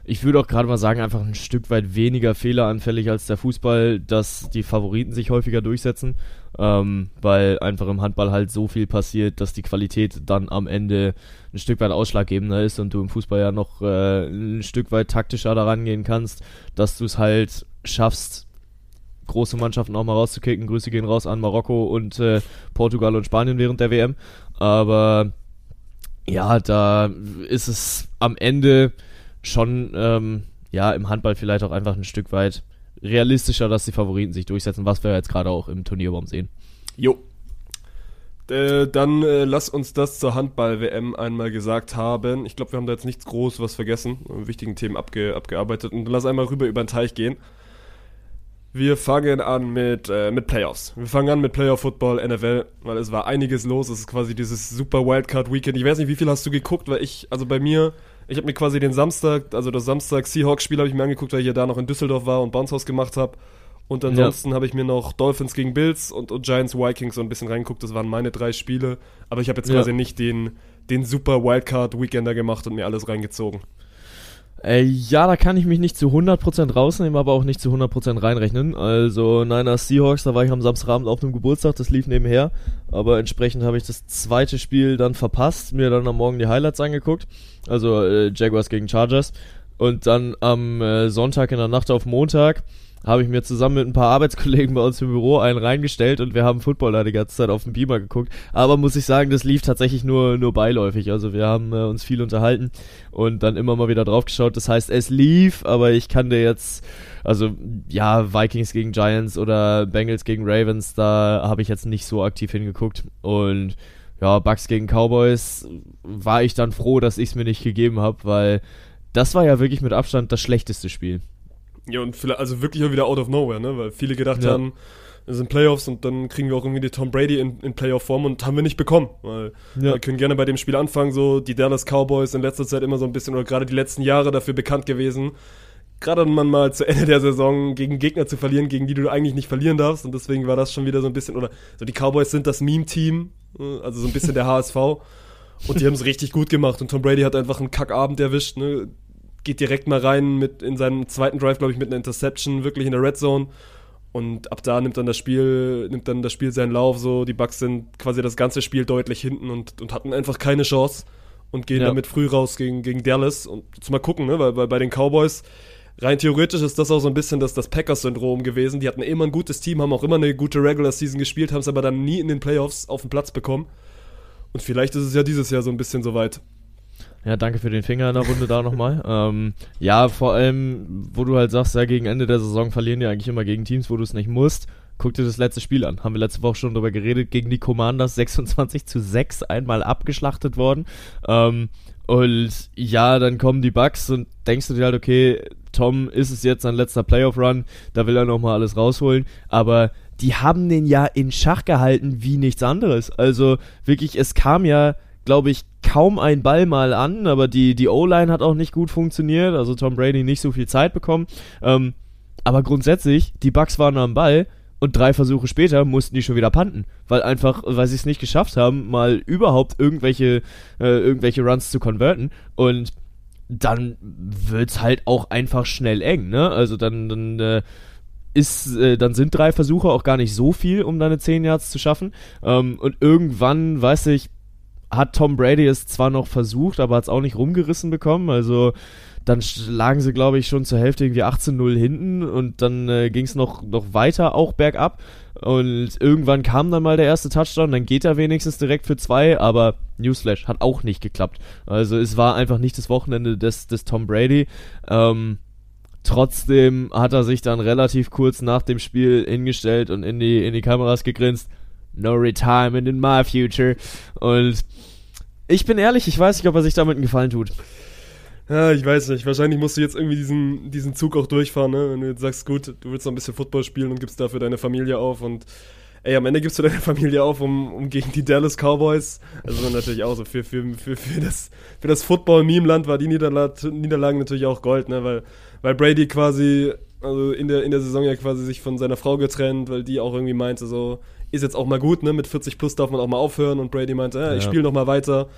ich würde auch gerade mal sagen, einfach ein Stück weit weniger fehleranfällig als der Fußball, dass die Favoriten sich häufiger durchsetzen. Ähm, weil einfach im Handball halt so viel passiert, dass die Qualität dann am Ende ein Stück weit ausschlaggebender ist und du im Fußball ja noch äh, ein Stück weit taktischer daran gehen kannst, dass du es halt schaffst, große Mannschaften auch mal rauszukicken. Grüße gehen raus an Marokko und äh, Portugal und Spanien während der WM. Aber ja, da ist es am Ende schon ähm, ja im Handball vielleicht auch einfach ein Stück weit realistischer, dass die Favoriten sich durchsetzen, was wir jetzt gerade auch im Turnierbaum sehen. Jo. Äh, dann äh, lass uns das zur Handball-WM einmal gesagt haben. Ich glaube, wir haben da jetzt nichts groß was vergessen, äh, wichtigen Themen abge abgearbeitet. Und dann lass einmal rüber über den Teich gehen. Wir fangen an mit, äh, mit Playoffs. Wir fangen an mit Playoff Football, NFL, weil es war einiges los. Es ist quasi dieses super Wildcard Weekend. Ich weiß nicht, wie viel hast du geguckt, weil ich, also bei mir, ich habe mir quasi den Samstag, also das Samstag Seahawks-Spiel habe ich mir angeguckt, weil ich ja da noch in Düsseldorf war und Bounce House gemacht habe. Und ansonsten habe ich mir noch Dolphins gegen Bills und, und Giants Vikings so ein bisschen reingeguckt. Das waren meine drei Spiele. Aber ich habe jetzt Ja. quasi nicht den, den super Wildcard Weekender gemacht und mir alles reingezogen. Äh, ja, da kann ich mich nicht zu 100% rausnehmen, aber auch nicht zu 100% reinrechnen. Also Niners Seahawks, da war ich am Samstagabend auf einem Geburtstag, das lief nebenher. Aber entsprechend habe ich das zweite Spiel dann verpasst, mir dann am Morgen die Highlights angeguckt. Also äh, Jaguars gegen Chargers. Und dann am äh, Sonntag in der Nacht auf Montag habe ich mir zusammen mit ein paar Arbeitskollegen bei uns im Büro einen reingestellt und wir haben Football da die ganze Zeit auf dem Beamer geguckt. Aber muss ich sagen, das lief tatsächlich nur, nur beiläufig. Also wir haben äh, uns viel unterhalten und dann immer mal wieder drauf geschaut. Das heißt, es lief, aber ich kann dir jetzt, also ja, Vikings gegen Giants oder Bengals gegen Ravens, da habe ich jetzt nicht so aktiv hingeguckt. Und ja, Bucks gegen Cowboys war ich dann froh, dass ich es mir nicht gegeben habe, weil das war ja wirklich mit Abstand das schlechteste Spiel. Ja, und vielleicht, also wirklich auch wieder out of nowhere, ne? Weil viele gedacht Ja. haben, es sind Playoffs und dann kriegen wir auch irgendwie die Tom Brady in, in Playoff-Form und haben wir nicht bekommen. Weil Ja. wir können gerne bei dem Spiel anfangen, so die Dallas Cowboys in letzter Zeit immer so ein bisschen oder gerade die letzten Jahre dafür bekannt gewesen, gerade man mal zu Ende der Saison gegen Gegner zu verlieren, gegen die du eigentlich nicht verlieren darfst. Und deswegen war das schon wieder so ein bisschen, oder so die Cowboys sind das Meme-Team, äh, also so ein bisschen der HSV. Und die haben es richtig gut gemacht. Und Tom Brady hat einfach einen Kackabend erwischt, ne? Geht direkt mal rein mit in seinem zweiten Drive, glaube ich, mit einer Interception, wirklich in der Red Zone. Und ab da nimmt dann das Spiel, nimmt dann das Spiel seinen Lauf. So, die Bucks sind quasi das ganze Spiel deutlich hinten und, und hatten einfach keine Chance und gehen Ja. damit früh raus gegen, gegen Dallas. Und jetzt mal gucken, ne? Weil, weil bei den Cowboys, rein theoretisch ist das auch so ein bisschen das, das Packers-Syndrom gewesen. Die hatten immer ein gutes Team, haben auch immer eine gute Regular Season gespielt, haben es aber dann nie in den Playoffs auf den Platz bekommen. Und vielleicht ist es ja dieses Jahr so ein bisschen soweit. Ja, danke für den Finger in der Runde da nochmal. Ähm, ja, vor allem, wo du halt sagst, ja, gegen Ende der Saison verlieren die eigentlich immer gegen Teams, wo du es nicht musst. guck dir das letzte Spiel an. Haben wir letzte Woche schon drüber geredet. Gegen die Commanders 26 zu 6 einmal abgeschlachtet worden. Ähm, und ja, dann kommen die Bugs und denkst du dir halt, okay, Tom ist es jetzt sein letzter Playoff-Run, da will er nochmal alles rausholen. Aber die haben den ja in Schach gehalten wie nichts anderes. Also wirklich, es kam ja, glaube ich, kaum ein Ball mal an, aber die, die O-Line hat auch nicht gut funktioniert, also Tom Brady nicht so viel Zeit bekommen. Ähm, aber grundsätzlich, die Bugs waren am Ball und drei Versuche später mussten die schon wieder panten, weil einfach, weil sie es nicht geschafft haben, mal überhaupt irgendwelche, äh, irgendwelche Runs zu konverten und dann wird's halt auch einfach schnell eng, ne? Also dann, dann äh, ist, äh, dann sind drei Versuche auch gar nicht so viel, um deine 10 Yards zu schaffen. Ähm, und irgendwann, weiß ich, hat Tom Brady es zwar noch versucht, aber hat es auch nicht rumgerissen bekommen. Also dann lagen sie, glaube ich, schon zur Hälfte irgendwie 18-0 hinten und dann äh, ging es noch, noch weiter, auch bergab. Und irgendwann kam dann mal der erste Touchdown, dann geht er wenigstens direkt für zwei, aber Newsflash hat auch nicht geklappt. Also es war einfach nicht das Wochenende des, des Tom Brady. Ähm, trotzdem hat er sich dann relativ kurz nach dem Spiel hingestellt und in die, in die Kameras gegrinst. No retirement in my future. Und ich bin ehrlich, ich weiß nicht, ob er sich damit einen Gefallen tut. Ja, ich weiß nicht. Wahrscheinlich musst du jetzt irgendwie diesen, diesen Zug auch durchfahren, ne? Wenn du jetzt sagst, gut, du willst noch ein bisschen Football spielen und gibst dafür deine Familie auf und ey, am Ende gibst du deine Familie auf, um, um gegen die Dallas Cowboys. Also natürlich auch so für, für, für, für das, für das Football-Meme-Land war die Niederla Niederlagen natürlich auch Gold, ne? Weil, weil Brady quasi, also in der, in der Saison ja quasi sich von seiner Frau getrennt, weil die auch irgendwie meinte, so, ist jetzt auch mal gut, ne? Mit 40 plus darf man auch mal aufhören und Brady meinte, ja, ich Ja. spiele noch mal weiter.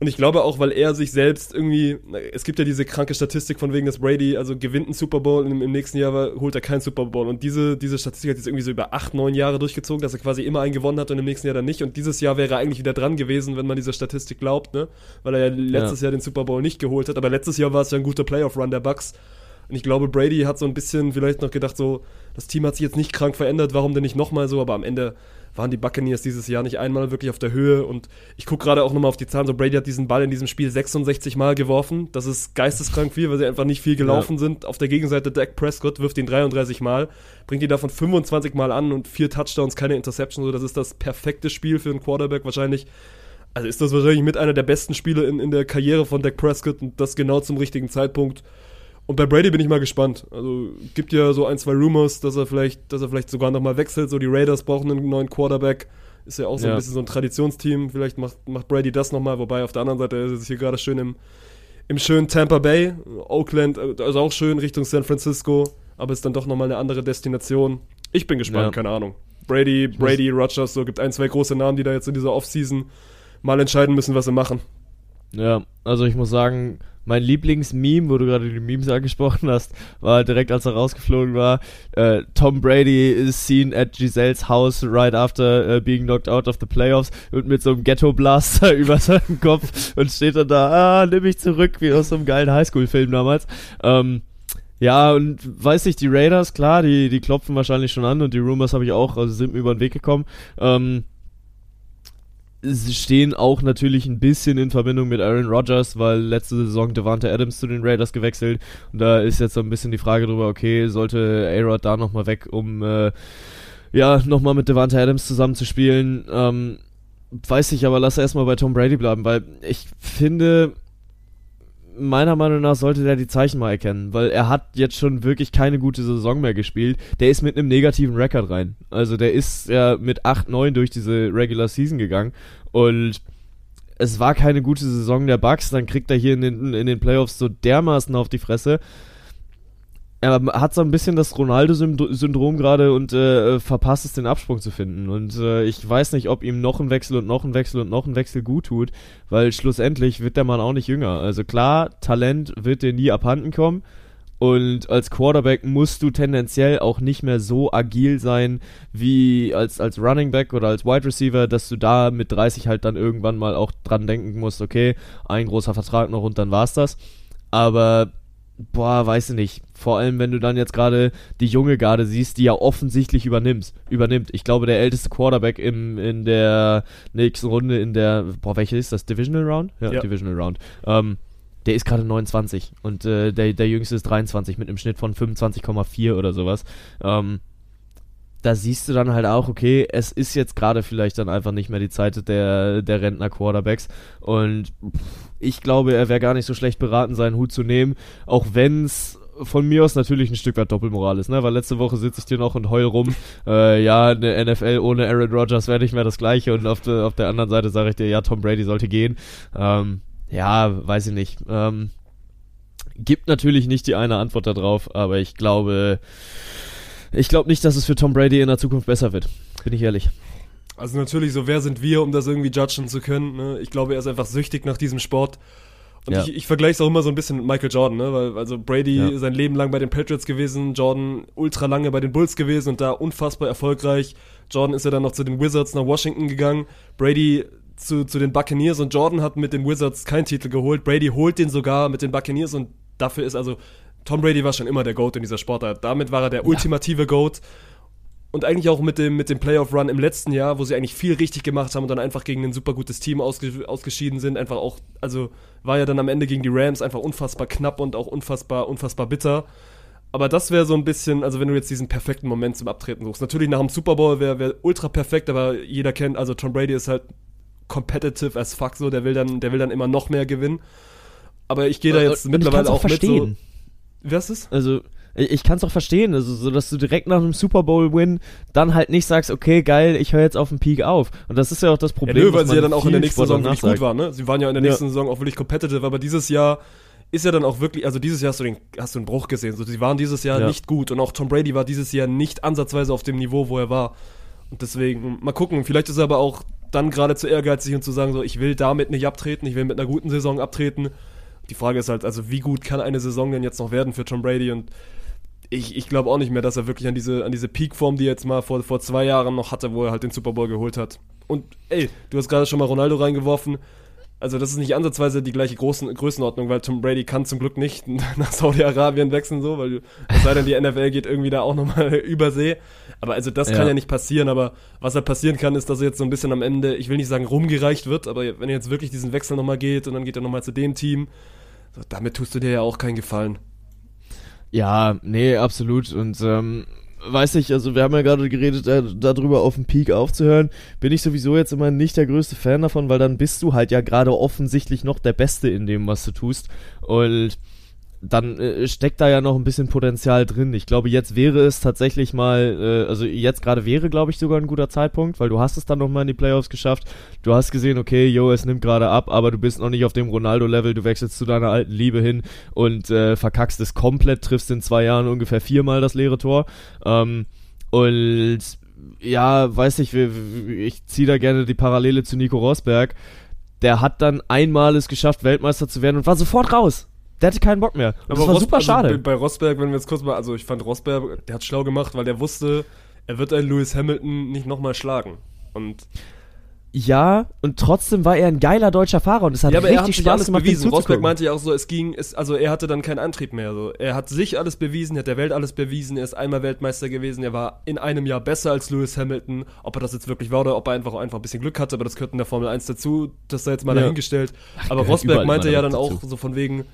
Und ich glaube auch, weil er sich selbst irgendwie, es gibt ja diese kranke Statistik von wegen, dass Brady, also gewinnt einen Super Bowl und im, im nächsten Jahr war- holt er keinen Super Bowl. Und diese, diese Statistik hat jetzt irgendwie so über acht, neun Jahre durchgezogen, dass er quasi immer einen gewonnen hat und im nächsten Jahr dann nicht. Und dieses Jahr wäre er eigentlich wieder dran gewesen, wenn man dieser Statistik glaubt, ne? Weil er ja letztes Jahr den Super Bowl nicht geholt hat. Aber letztes Jahr war es ja ein guter Playoff-Run der Bucks. Und ich glaube, Brady hat so ein bisschen vielleicht noch gedacht, so, das Team hat sich jetzt nicht krank verändert, warum denn nicht nochmal so? Aber am Ende waren die Buccaneers dieses Jahr nicht einmal wirklich auf der Höhe. Und ich gucke gerade auch nochmal auf die Zahlen. So, Brady hat diesen Ball in diesem Spiel 66 Mal geworfen. Das ist geisteskrank viel, weil sie einfach nicht viel gelaufen sind. Auf der Gegenseite Dak Prescott wirft ihn 33 Mal, bringt ihn davon 25 Mal an und vier Touchdowns, keine Interception. So, das ist das perfekte Spiel für einen Quarterback wahrscheinlich. Also ist das wahrscheinlich mit einer der besten Spiele in, in der Karriere von Dak Prescott und das genau zum richtigen Zeitpunkt. Und bei Brady bin ich mal gespannt. Also gibt ja so ein, zwei Rumors, dass er vielleicht, dass er vielleicht sogar nochmal wechselt. So die Raiders brauchen einen neuen Quarterback. Ist ja auch so Ja. ein bisschen so ein Traditionsteam. Vielleicht macht, macht Brady das nochmal, wobei auf der anderen Seite ist es hier gerade schön im, im schönen Tampa Bay, Oakland, also auch schön Richtung San Francisco, aber ist dann doch nochmal eine andere Destination. Ich bin gespannt, Ja. keine Ahnung. Brady, Brady, Rogers, so gibt ein, zwei große Namen, die da jetzt in dieser Offseason mal entscheiden müssen, was sie machen. Ja, also ich muss sagen, mein Lieblingsmeme, wo du gerade die Memes angesprochen hast, war direkt als er rausgeflogen war. Äh, Tom Brady is seen at Giselles house right after uh, being knocked out of the playoffs und mit so einem Ghetto Blaster über seinem Kopf und steht dann da, ah, nimm mich zurück, wie aus so einem geilen Highschool-Film damals. Ähm, ja, und weiß ich, die Raiders, klar, die, die klopfen wahrscheinlich schon an und die Rumors habe ich auch, also sind mir über den Weg gekommen. Ähm, stehen auch natürlich ein bisschen in Verbindung mit Aaron Rodgers, weil letzte Saison Devante Adams zu den Raiders gewechselt und da ist jetzt so ein bisschen die Frage drüber, okay, sollte A-Rod da nochmal weg, um äh, ja, nochmal mit Devante Adams zusammenzuspielen. Ähm, weiß ich, aber lass erstmal bei Tom Brady bleiben, weil ich finde, meiner Meinung nach sollte der die Zeichen mal erkennen, weil er hat jetzt schon wirklich keine gute Saison mehr gespielt. Der ist mit einem negativen Rekord rein. Also der ist ja mit 8-9 durch diese Regular Season gegangen und es war keine gute Saison der Bucks, dann kriegt er hier in den, in den Playoffs so dermaßen auf die Fresse. Er hat so ein bisschen das Ronaldo-Syndrom gerade und äh, verpasst es, den Absprung zu finden. Und äh, ich weiß nicht, ob ihm noch ein Wechsel und noch ein Wechsel und noch ein Wechsel gut tut, weil schlussendlich wird der Mann auch nicht jünger. Also klar, Talent wird dir nie abhanden kommen. Und als Quarterback musst du tendenziell auch nicht mehr so agil sein wie als, als Running Back oder als Wide Receiver, dass du da mit 30 halt dann irgendwann mal auch dran denken musst, okay, ein großer Vertrag noch und dann war's das. Aber boah, weiß ich nicht. Vor allem, wenn du dann jetzt gerade die junge Garde siehst, die ja offensichtlich übernimmt. übernimmt. Ich glaube, der älteste Quarterback im, in der nächsten Runde in der, boah, welche ist das? Divisional Round? Ja. Divisional Round. Ähm, der ist gerade 29 und äh, der, der jüngste ist 23 mit einem Schnitt von 25,4 oder sowas. Ähm, da siehst du dann halt auch, okay, es ist jetzt gerade vielleicht dann einfach nicht mehr die Zeit der, der Rentner-Quarterbacks. Und ich glaube, er wäre gar nicht so schlecht beraten, seinen Hut zu nehmen, auch wenn es von mir aus natürlich ein Stück weit Doppelmoral ist, ne? Weil letzte Woche sitze ich dir noch und heul rum, äh, ja, eine NFL ohne Aaron Rodgers wäre nicht mehr das gleiche und auf, de, auf der anderen Seite sage ich dir, ja, Tom Brady sollte gehen. Ähm, ja, weiß ich nicht. Ähm, gibt natürlich nicht die eine Antwort darauf, aber ich glaube, ich glaube nicht, dass es für Tom Brady in der Zukunft besser wird. Bin ich ehrlich. Also natürlich, so wer sind wir, um das irgendwie judgen zu können? Ne? Ich glaube, er ist einfach süchtig nach diesem Sport. Und Ja. ich, ich vergleiche es auch immer so ein bisschen mit Michael Jordan, ne? Weil also Brady Ja. sein Leben lang bei den Patriots gewesen, Jordan ultra lange bei den Bulls gewesen und da unfassbar erfolgreich. Jordan ist ja dann noch zu den Wizards nach Washington gegangen. Brady zu, zu den Buccaneers und Jordan hat mit den Wizards keinen Titel geholt. Brady holt den sogar mit den Buccaneers und dafür ist also Tom Brady war schon immer der GOAT in dieser Sportart. Damit war er der ultimative GOAT. Und eigentlich auch mit dem, mit dem Playoff-Run im letzten Jahr, wo sie eigentlich viel richtig gemacht haben und dann einfach gegen ein super gutes Team ausge ausgeschieden sind. Einfach auch, also war ja dann am Ende gegen die Rams einfach unfassbar knapp und auch unfassbar, unfassbar bitter. Aber das wäre so ein bisschen, also wenn du jetzt diesen perfekten Moment zum Abtreten suchst. Natürlich nach dem Super Bowl wäre wär ultra perfekt, aber jeder kennt, also Tom Brady ist halt competitive as fuck so, der will dann, der will dann immer noch mehr gewinnen. Aber ich gehe da jetzt Und mittlerweile kann's auch, mit so. Wer ist es? Also, ich, kann es auch verstehen, also so, dass du direkt nach einem Super Bowl-Win dann halt nicht sagst, okay, geil, ich höre jetzt auf den Peak auf. Und das ist ja auch das Ja, Problem. nö, weil sie ja dann auch in der nächsten Saison wirklich gut waren, ne? Sie waren ja in der Ja. nächsten Saison auch wirklich competitive, aber dieses Jahr ist ja dann auch wirklich, also dieses Jahr hast du, den, hast du einen Bruch gesehen. So, sie waren dieses Jahr Ja. nicht gut und auch Tom Brady war dieses Jahr nicht ansatzweise auf dem Niveau, wo er war. Und deswegen, mal gucken, vielleicht ist er aber auch dann gerade zu ehrgeizig und zu sagen, so, ich will damit nicht abtreten, ich will mit einer guten Saison abtreten. Die Frage ist halt, also wie gut kann eine Saison denn jetzt noch werden für Tom Brady und ich, ich glaube auch nicht mehr, dass er wirklich an diese, an diese Peakform, die er jetzt mal vor, vor zwei Jahren noch hatte, wo er halt den Super Bowl geholt hat. Und ey, du hast gerade schon mal Ronaldo reingeworfen. Also das ist nicht ansatzweise die gleiche Großen, Größenordnung, weil Tom Brady kann zum Glück nicht nach Saudi-Arabien wechseln, so, weil es sei denn, die NFL geht irgendwie da auch nochmal übersee. Aber also das Ja. kann ja nicht passieren, aber was halt passieren kann, ist, dass er jetzt so ein bisschen am Ende, ich will nicht sagen rumgereicht wird, aber wenn er jetzt wirklich diesen Wechsel nochmal geht und dann geht er nochmal zu dem Team, so, damit tust du dir ja auch keinen Gefallen. Ja, nee, absolut. Und ähm, weiß ich, also wir haben ja gerade geredet, äh, darüber auf den Peak aufzuhören. Bin ich sowieso jetzt immer nicht der größte Fan davon, weil dann bist du halt ja gerade offensichtlich noch der Beste in dem, was du tust. Und dann äh, steckt da ja noch ein bisschen Potenzial drin. Ich glaube, jetzt wäre es tatsächlich mal, äh, also jetzt gerade wäre, glaube ich, sogar ein guter Zeitpunkt, weil du hast es dann noch mal in die Playoffs geschafft. Du hast gesehen, okay, yo, es nimmt gerade ab, aber du bist noch nicht auf dem Ronaldo-Level. Du wechselst zu deiner alten Liebe hin und äh, verkackst es komplett, triffst in zwei Jahren ungefähr viermal das leere Tor. Ähm, und ja, weiß ich, ich ziehe da gerne die Parallele zu Nico Rosberg. Der hat dann einmal es geschafft, Weltmeister zu werden und war sofort raus. Der hatte keinen Bock mehr. Das war Ros- super also schade. Bei Rosberg, wenn wir jetzt kurz mal, also ich fand Rosberg, der hat schlau gemacht, weil der wusste, er wird einen Lewis Hamilton nicht nochmal schlagen. Und Ja, und trotzdem war er ein geiler deutscher Fahrer und es hat ja, aber er hat richtig sich Spaß alles gemacht, bewiesen. Rosberg meinte ja auch so, es ging, es, also er hatte dann keinen Antrieb mehr. So. Er hat sich alles bewiesen, er hat der Welt alles bewiesen, er ist einmal Weltmeister gewesen, er war in einem Jahr besser als Lewis Hamilton. Ob er das jetzt wirklich war oder ob er einfach, einfach ein bisschen Glück hatte, aber das gehört in der Formel 1 dazu, das sei jetzt mal Ja. dahingestellt. aber Rosberg meinte ja dann dazu. auch so von wegen,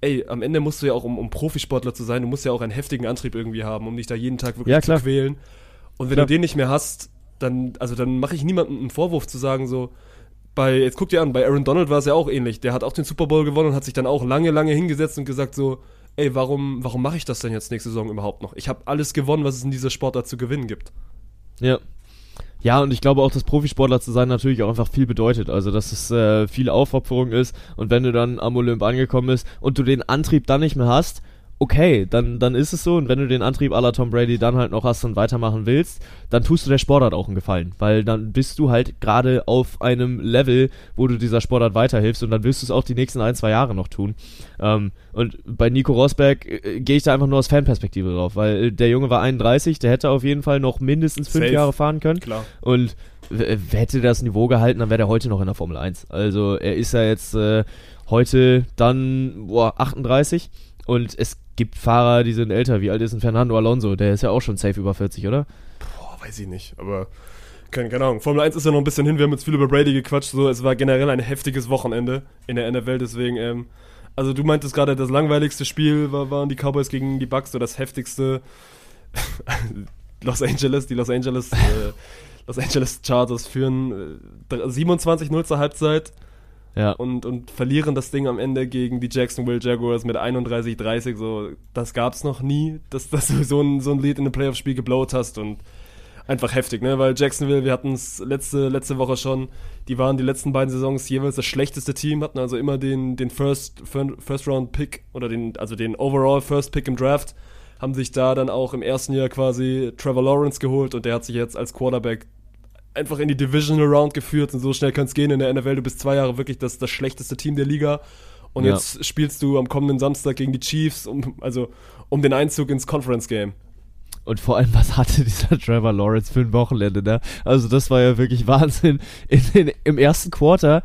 ey, am Ende musst du ja auch, um, um Profisportler zu sein, du musst ja auch einen heftigen Antrieb irgendwie haben, um dich da jeden Tag wirklich Ja, zu quälen. Und wenn Klar. du den nicht mehr hast, dann, also dann mache ich niemandem einen Vorwurf zu sagen, so, bei, jetzt guck dir an, bei Aaron Donald war es ja auch ähnlich. Der hat auch den Super Bowl gewonnen und hat sich dann auch lange, lange hingesetzt und gesagt so, ey, warum, warum mache ich das denn jetzt nächste Saison überhaupt noch? Ich habe alles gewonnen, was es in dieser Sportart zu gewinnen gibt. Ja. Ja, und ich glaube auch, dass Profisportler zu sein natürlich auch einfach viel bedeutet. Also, dass es äh, viel Aufopferung ist und wenn du dann am Olymp angekommen bist und du den Antrieb dann nicht mehr hast, okay, dann, dann ist es so. Und wenn du den Antrieb aller Tom Brady dann halt noch hast und weitermachen willst, dann tust du der Sportart auch einen Gefallen. Weil dann bist du halt gerade auf einem Level, wo du dieser Sportart weiterhilfst und dann wirst du es auch die nächsten ein, zwei Jahre noch tun. Ähm, und bei Nico Rosberg äh, gehe ich da einfach nur aus Fanperspektive drauf, weil äh, der Junge war 31, der hätte auf jeden Fall noch mindestens fünf Safe. Jahre fahren können. Klar. Und hätte das Niveau gehalten, dann wäre der heute noch in der Formel 1. Also er ist ja jetzt äh, heute dann boah, 38 und es gibt Fahrer, die sind älter. Wie alt ist ein Fernando Alonso? Der ist ja auch schon safe über 40, oder? Boah, weiß ich nicht, aber keine, keine Ahnung. Formel 1 ist ja noch ein bisschen hin, wir haben jetzt viel über Brady gequatscht, so, es war generell ein heftiges Wochenende in der NFL, deswegen, ähm, also du meintest gerade, das langweiligste Spiel war, waren die Cowboys gegen die Bucks, so das heftigste. Los Angeles, die Los Angeles, äh, Los Angeles Chargers führen äh, 27-0 zur Halbzeit Ja. und, und verlieren das Ding am Ende gegen die Jacksonville Jaguars mit 31-30. So, das gab's noch nie, dass, dass du so ein, so ein Lead in einem Playoff-Spiel geblowt hast und einfach heftig, ne? Weil Jacksonville, wir hatten es letzte, letzte Woche schon, die waren die letzten beiden Saisons jeweils das schlechteste Team, hatten also immer den, den First, First Round Pick oder den, also den Overall First Pick im Draft, haben sich da dann auch im ersten Jahr quasi Trevor Lawrence geholt und der hat sich jetzt als Quarterback einfach in die Divisional Round geführt und so schnell kann es gehen in der NFL. Du bist zwei Jahre wirklich das, das schlechteste Team der Liga und Ja. jetzt spielst du am kommenden Samstag gegen die Chiefs, um, also um den Einzug ins Conference Game. Und vor allem, was hatte dieser Trevor Lawrence für ein Wochenende, ne? Also das war ja wirklich Wahnsinn. In, in, Im ersten Quarter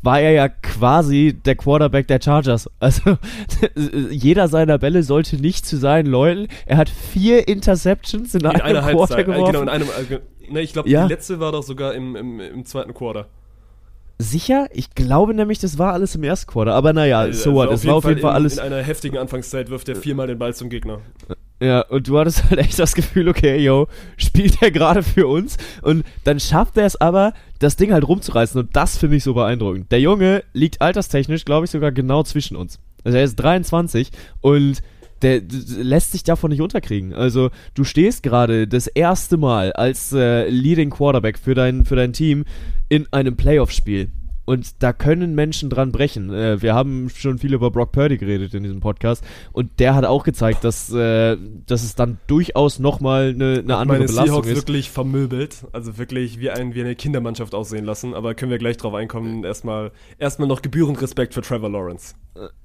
war er ja quasi der Quarterback der Chargers. Also jeder seiner Bälle sollte nicht zu seinen Leuten. Er hat vier Interceptions in, In einem einer Quarter Halbzeit. Äh, geworfen. genau, in einem. Äh, ne, ich glaube, Ja. die letzte war doch sogar im, im, im zweiten Quarter. Sicher? Ich glaube nämlich, das war alles im ersten Quarter. Aber naja, Also so what. Es war auf jeden Fall in, alles. In einer heftigen Anfangszeit wirft er viermal den Ball zum Gegner. Ja, und du hattest halt echt das Gefühl, okay, yo, spielt er gerade für uns? Und dann schafft er es aber, das Ding halt rumzureißen. Und das finde ich so beeindruckend. Der Junge liegt alterstechnisch, glaube ich, sogar genau zwischen uns. Also er ist 23 und der d- d- lässt sich davon nicht unterkriegen. Also du stehst gerade das erste Mal als äh, Leading Quarterback für dein, für dein Team in einem Playoff-Spiel. Und da können Menschen dran brechen. Äh, wir haben schon viel über Brock Purdy geredet in diesem Podcast. Und der hat auch gezeigt, dass, äh, dass es dann durchaus nochmal eine, eine andere Meine Belastung Seahawks ist. wirklich vermöbelt. Also wirklich wie, ein, wie eine Kindermannschaft aussehen lassen. Aber können wir gleich drauf einkommen. Erstmal, erstmal noch gebührend Respekt für Trevor Lawrence.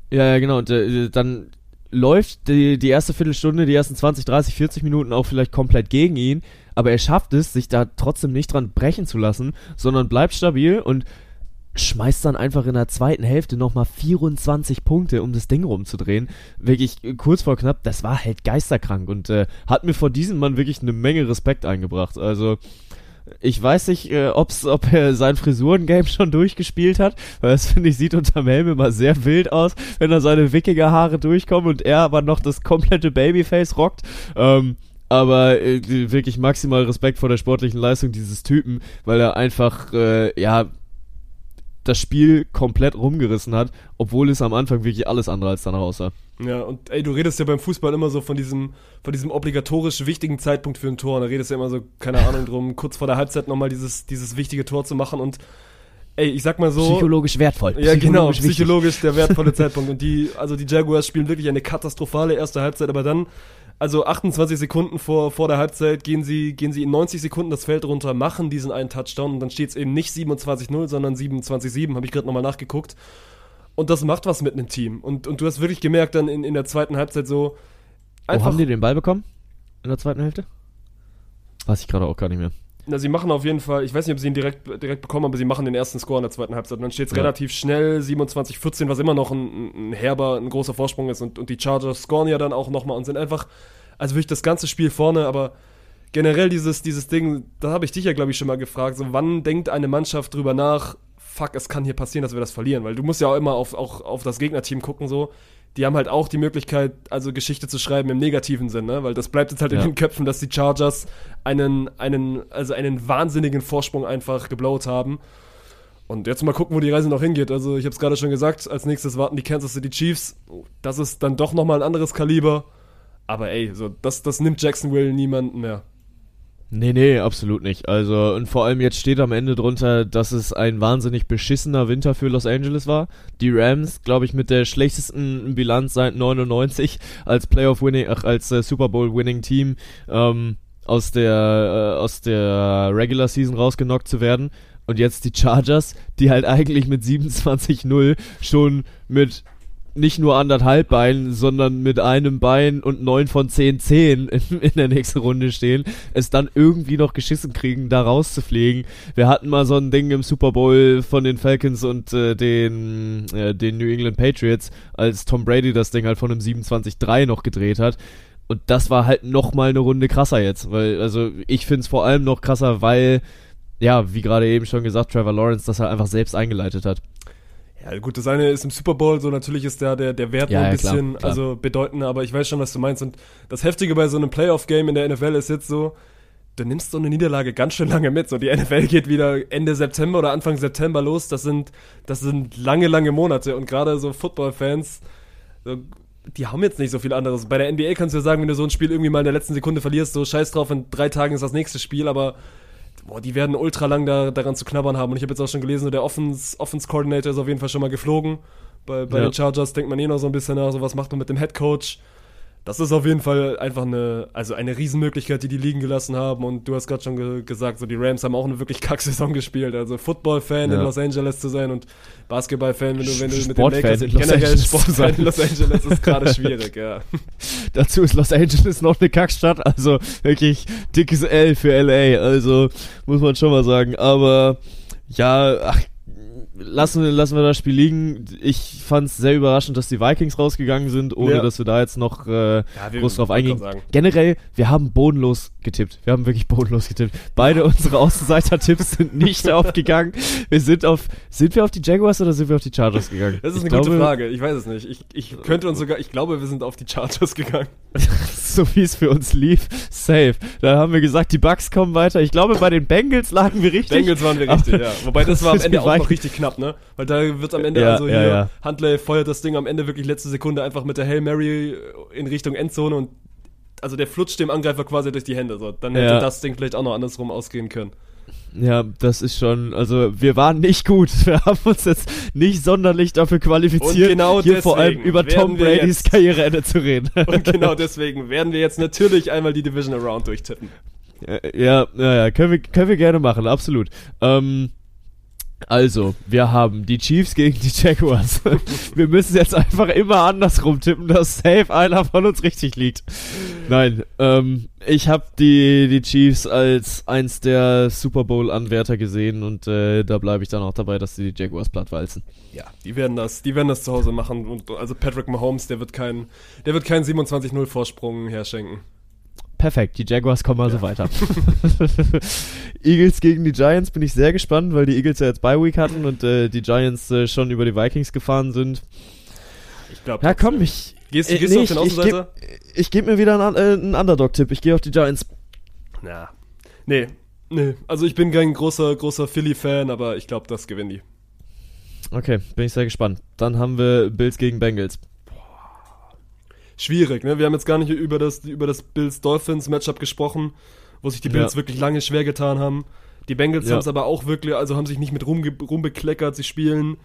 Ja, ja, genau. Und äh, dann läuft die, die erste Viertelstunde, die ersten 20, 30, 40 Minuten auch vielleicht komplett gegen ihn. Aber er schafft es, sich da trotzdem nicht dran brechen zu lassen, sondern bleibt stabil und schmeißt dann einfach in der zweiten Hälfte nochmal 24 Punkte, um das Ding rumzudrehen. Wirklich kurz vor knapp, das war halt geisterkrank und äh, hat mir vor diesem Mann wirklich eine Menge Respekt eingebracht. Also ich weiß nicht, äh, ob's, ob er sein Frisurengame schon durchgespielt hat, weil das finde ich sieht unterm Helm immer sehr wild aus, wenn da seine Wikinger-Haare durchkommen und er aber noch das komplette Babyface rockt. Ähm, aber äh, wirklich maximal Respekt vor der sportlichen Leistung dieses Typen, weil er einfach, äh, ja, das Spiel komplett rumgerissen hat, obwohl es am Anfang wirklich alles andere als danach aussah. Ja, und ey, du redest ja beim Fußball immer so von diesem, von diesem obligatorisch wichtigen Zeitpunkt für ein Tor. Und da redest du ja immer so, keine Ahnung drum, kurz vor der Halbzeit nochmal dieses, dieses wichtige Tor zu machen. Und ey, ich sag mal so. Psychologisch wertvoll. Ja, genau, psychologisch wichtig. psychologisch der wertvolle Zeitpunkt. Und die, also die Jaguars spielen wirklich eine katastrophale erste Halbzeit, aber dann, also 28 Sekunden vor, vor der Halbzeit gehen sie, gehen sie in 90 Sekunden das Feld runter, machen diesen einen Touchdown und dann steht es eben nicht 27-0, sondern 27-7, habe ich gerade nochmal nachgeguckt. Und das macht was mit einem Team. Und, und du hast wirklich gemerkt dann in, in der zweiten Halbzeit so, Wo haben die den Ball bekommen? In der zweiten Hälfte? Weiß ich gerade auch gar nicht mehr. Na, sie machen auf jeden Fall, ich weiß nicht, ob sie ihn direkt, direkt bekommen, aber sie machen den ersten Score in der zweiten Halbzeit. Und dann steht es Ja. relativ schnell, 27-14, was immer noch ein, ein herber, ein großer Vorsprung ist. Und, und die Chargers scoren ja dann auch nochmal und sind einfach, also wirklich das ganze Spiel vorne, aber generell dieses, dieses Ding, da habe ich dich ja, glaube ich, schon mal gefragt, so wann denkt eine Mannschaft drüber nach, fuck, es kann hier passieren, dass wir das verlieren, weil du musst ja auch immer auf, auch auf das Gegnerteam gucken, so. Die haben halt auch die Möglichkeit, also Geschichte zu schreiben im negativen Sinn, ne? Weil das bleibt jetzt halt in Ja. den Köpfen, dass die Chargers einen, einen, also einen wahnsinnigen Vorsprung einfach geblowt haben. Und jetzt mal gucken, wo die Reise noch hingeht. Also ich habe es gerade schon gesagt, als nächstes warten die Kansas City Chiefs. Das ist dann doch nochmal ein anderes Kaliber. Aber ey, so, das, das nimmt Jacksonville niemanden mehr. Nee, nee, absolut nicht. Also, und vor allem jetzt steht am Ende drunter, dass es ein wahnsinnig beschissener Winter für Los Angeles war. Die Rams, glaube ich, mit der schlechtesten Bilanz seit 99 als Playoff-Winning, ach, als äh, Super Bowl-Winning-Team ähm, aus der, äh, aus der Regular Season rausgenockt zu werden. Und jetzt die Chargers, die halt eigentlich mit 27-0 schon mit nicht nur anderthalb Beinen, sondern mit einem Bein und neun von zehn Zehen in, der nächsten Runde stehen, es dann irgendwie noch geschissen kriegen, da rauszufliegen. Wir hatten mal so ein Ding im Super Bowl von den Falcons und äh, den, äh, den New England Patriots, als Tom Brady das Ding halt von einem 27-3 noch gedreht hat. Und das war halt noch mal eine Runde krasser jetzt, weil, also ich finde es vor allem noch krasser, weil, ja, wie gerade eben schon gesagt, Trevor Lawrence das halt einfach selbst eingeleitet hat. Ja, gut, das eine ist im Super Bowl, so natürlich ist da der, der Wert Ja, noch ein ja, klar, bisschen klar. also bedeutender, aber ich weiß schon, was du meinst. Und das Heftige bei so einem Playoff-Game in der NFL ist jetzt so, du nimmst so eine Niederlage ganz schön lange mit. So, die NFL geht wieder Ende September oder Anfang September los. Das sind, das sind lange, lange Monate. Und gerade so Football-Fans, so, die haben jetzt nicht so viel anderes. Bei der NBA kannst du ja sagen, wenn du so ein Spiel irgendwie mal in der letzten Sekunde verlierst, so scheiß drauf, in drei Tagen ist das nächste Spiel, aber boah, die werden ultra lang da, daran zu knabbern haben. Und ich habe jetzt auch schon gelesen, der Offense, Offense Coordinator ist auf jeden Fall schon mal geflogen. Bei, bei Ja. den Chargers denkt man eh noch so ein bisschen nach, so was macht man mit dem Head Coach. Das ist auf jeden Fall einfach eine, also eine Riesenmöglichkeit, die die liegen gelassen haben. Und du hast gerade schon ge gesagt, so die Rams haben auch eine wirklich Kack-Saison gespielt. Also Football-Fan Ja. in Los Angeles zu sein und Basketball-Fan, wenn du, wenn du mit den Sportfan Lakers in Los generell Sportfan sein. in Los Angeles ist gerade schwierig, ja. Dazu ist Los Angeles noch eine Kackstadt, also wirklich dickes L für LA, also muss man schon mal sagen. Aber ja, ach, lassen, wir- lassen wir das Spiel liegen. Ich fand es sehr überraschend, dass die Vikings rausgegangen sind, ohne Ja. dass wir da jetzt noch äh, wir- groß drauf eingehen. Generell, wir haben bodenlos getippt. Wir haben wirklich bodenlos getippt. Beide unsere Außenseiter-Tipps sind nicht aufgegangen. Wir sind auf, sind wir auf die Jaguars oder sind wir auf die Chargers gegangen? Das ist Ich eine gute glaube, Frage. Ich weiß es nicht. Ich, ich könnte uns sogar, ich glaube, wir sind auf die Chargers gegangen. so wie es für uns lief, safe. Da haben wir gesagt, die Bucks kommen weiter. Ich glaube, bei den Bengals lagen wir richtig. Bengals waren wir richtig, Aber- ja. Wobei das war am Ende auch noch richtig knapp, ne? Weil da wird am Ende Ja, also ja, hier, ja. Huntley feuert das Ding am Ende wirklich letzte Sekunde einfach mit der Hail Mary in Richtung Endzone und also der flutscht dem Angreifer quasi durch die Hände. So. Dann hätte Ja. das Ding vielleicht auch noch andersrum ausgehen können. Ja, das ist schon, also wir waren nicht gut. Wir haben uns jetzt nicht sonderlich dafür qualifiziert, Und genau hier vor allem über Tom Bradys Karriereende zu reden. Und genau deswegen werden wir jetzt natürlich einmal die Division Around durchtippen. Äh, ja, ja, ja, können wir, können wir gerne machen, absolut. Ähm, also, wir haben die Chiefs gegen die Jaguars. wir müssen jetzt einfach immer andersrum tippen, dass safe einer von uns richtig liegt. Nein, ähm, ich habe die, die Chiefs als eins der Super Bowl-Anwärter gesehen und äh, da bleibe ich dann auch dabei, dass die die Jaguars plattwalzen. Ja, die werden das, die werden das zu Hause machen. Und also Patrick Mahomes, der wird keinen, der wird keinen 27-0 Vorsprung herschenken. Perfekt, die Jaguars kommen also weiter. Eagles gegen die Giants bin ich sehr gespannt, weil die Eagles ja jetzt Bye Week hatten und äh, die Giants äh, schon über die Vikings gefahren sind. Ich glaube. Ja, komm, ich. Gehst, äh, gehst nee, du auf den ich Außenseiter? geb- Ich gebe mir wieder einen, äh, einen Underdog-Tipp. Ich gehe auf die Giants. Na. Nee, nee. Also ich bin kein großer, großer Philly-Fan, aber ich glaube, das gewinnen die. Okay, bin ich sehr gespannt. Dann haben wir Bills gegen Bengals. Schwierig, ne? Wir haben jetzt gar nicht über das, über das Bills-Dolphins-Matchup gesprochen, wo sich die Bills Ja. wirklich lange schwer getan haben. Die Bengals Ja. haben es aber auch wirklich, also haben sich nicht mit rumbekleckert. Sie spielen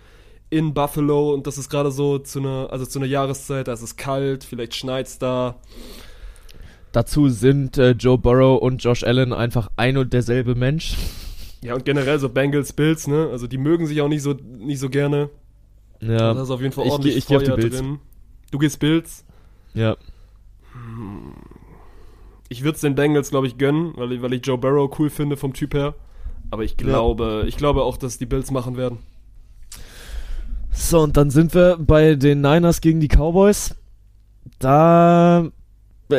in Buffalo und das ist gerade so zu einer, also zu einer Jahreszeit, da ist es kalt, vielleicht schneit's da. Dazu sind äh, Joe Burrow und Josh Allen einfach ein und derselbe Mensch. Ja, und generell so Bengals, Bills, ne? Also die mögen sich auch nicht so, nicht so gerne. Ja, Da ist auf jeden Fall ich ordentlich ich geh auf die Feuer Bills. drin. Du gehst Bills. Ja. Ich würde es den Bengals, glaube ich, gönnen, weil, ich- weil ich Joe Burrow cool finde vom Typ her. Aber ich glaube, ich glaube auch, dass die Bills machen werden. So, und dann sind wir bei den Niners gegen die Cowboys. Da,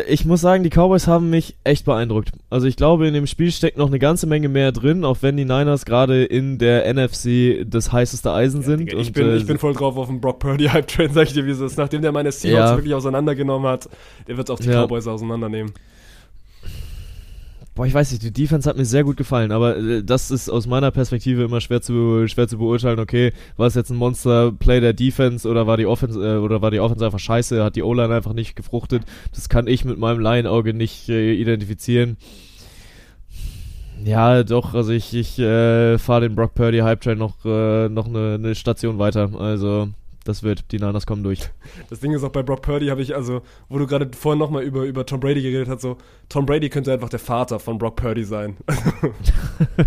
ich muss sagen, die Cowboys haben mich echt beeindruckt. Also ich glaube, in dem Spiel steckt noch eine ganze Menge mehr drin, auch wenn die Niners gerade in der NFC das heißeste Eisen sind. Digga, ich, bin, äh, ich bin voll drauf auf den Brock Purdy Hype Train, sag ich dir, wie es ist. Nachdem der meine Seahawks Ja. wirklich auseinandergenommen hat, der wird auch die Ja. Cowboys auseinandernehmen. Boah, ich weiß nicht, die Defense hat mir sehr gut gefallen, aber äh, das ist aus meiner Perspektive immer schwer zu schwer zu beurteilen. Okay, war es jetzt ein Monster-Play der Defense oder war die Offense äh, oder war die Offense einfach scheiße? Hat die O-Line einfach nicht gefruchtet? Das kann ich mit meinem Laienauge nicht äh, identifizieren. Ja, doch, also ich, ich äh, fahre den Brock Purdy Hype Train noch, äh, noch eine, eine Station weiter. Also, das wird, die Niners kommen durch. Das Ding ist auch bei Brock Purdy habe ich, also, wo du gerade vorhin nochmal über, über Tom Brady geredet hast, so, Tom Brady könnte einfach der Vater von Brock Purdy sein.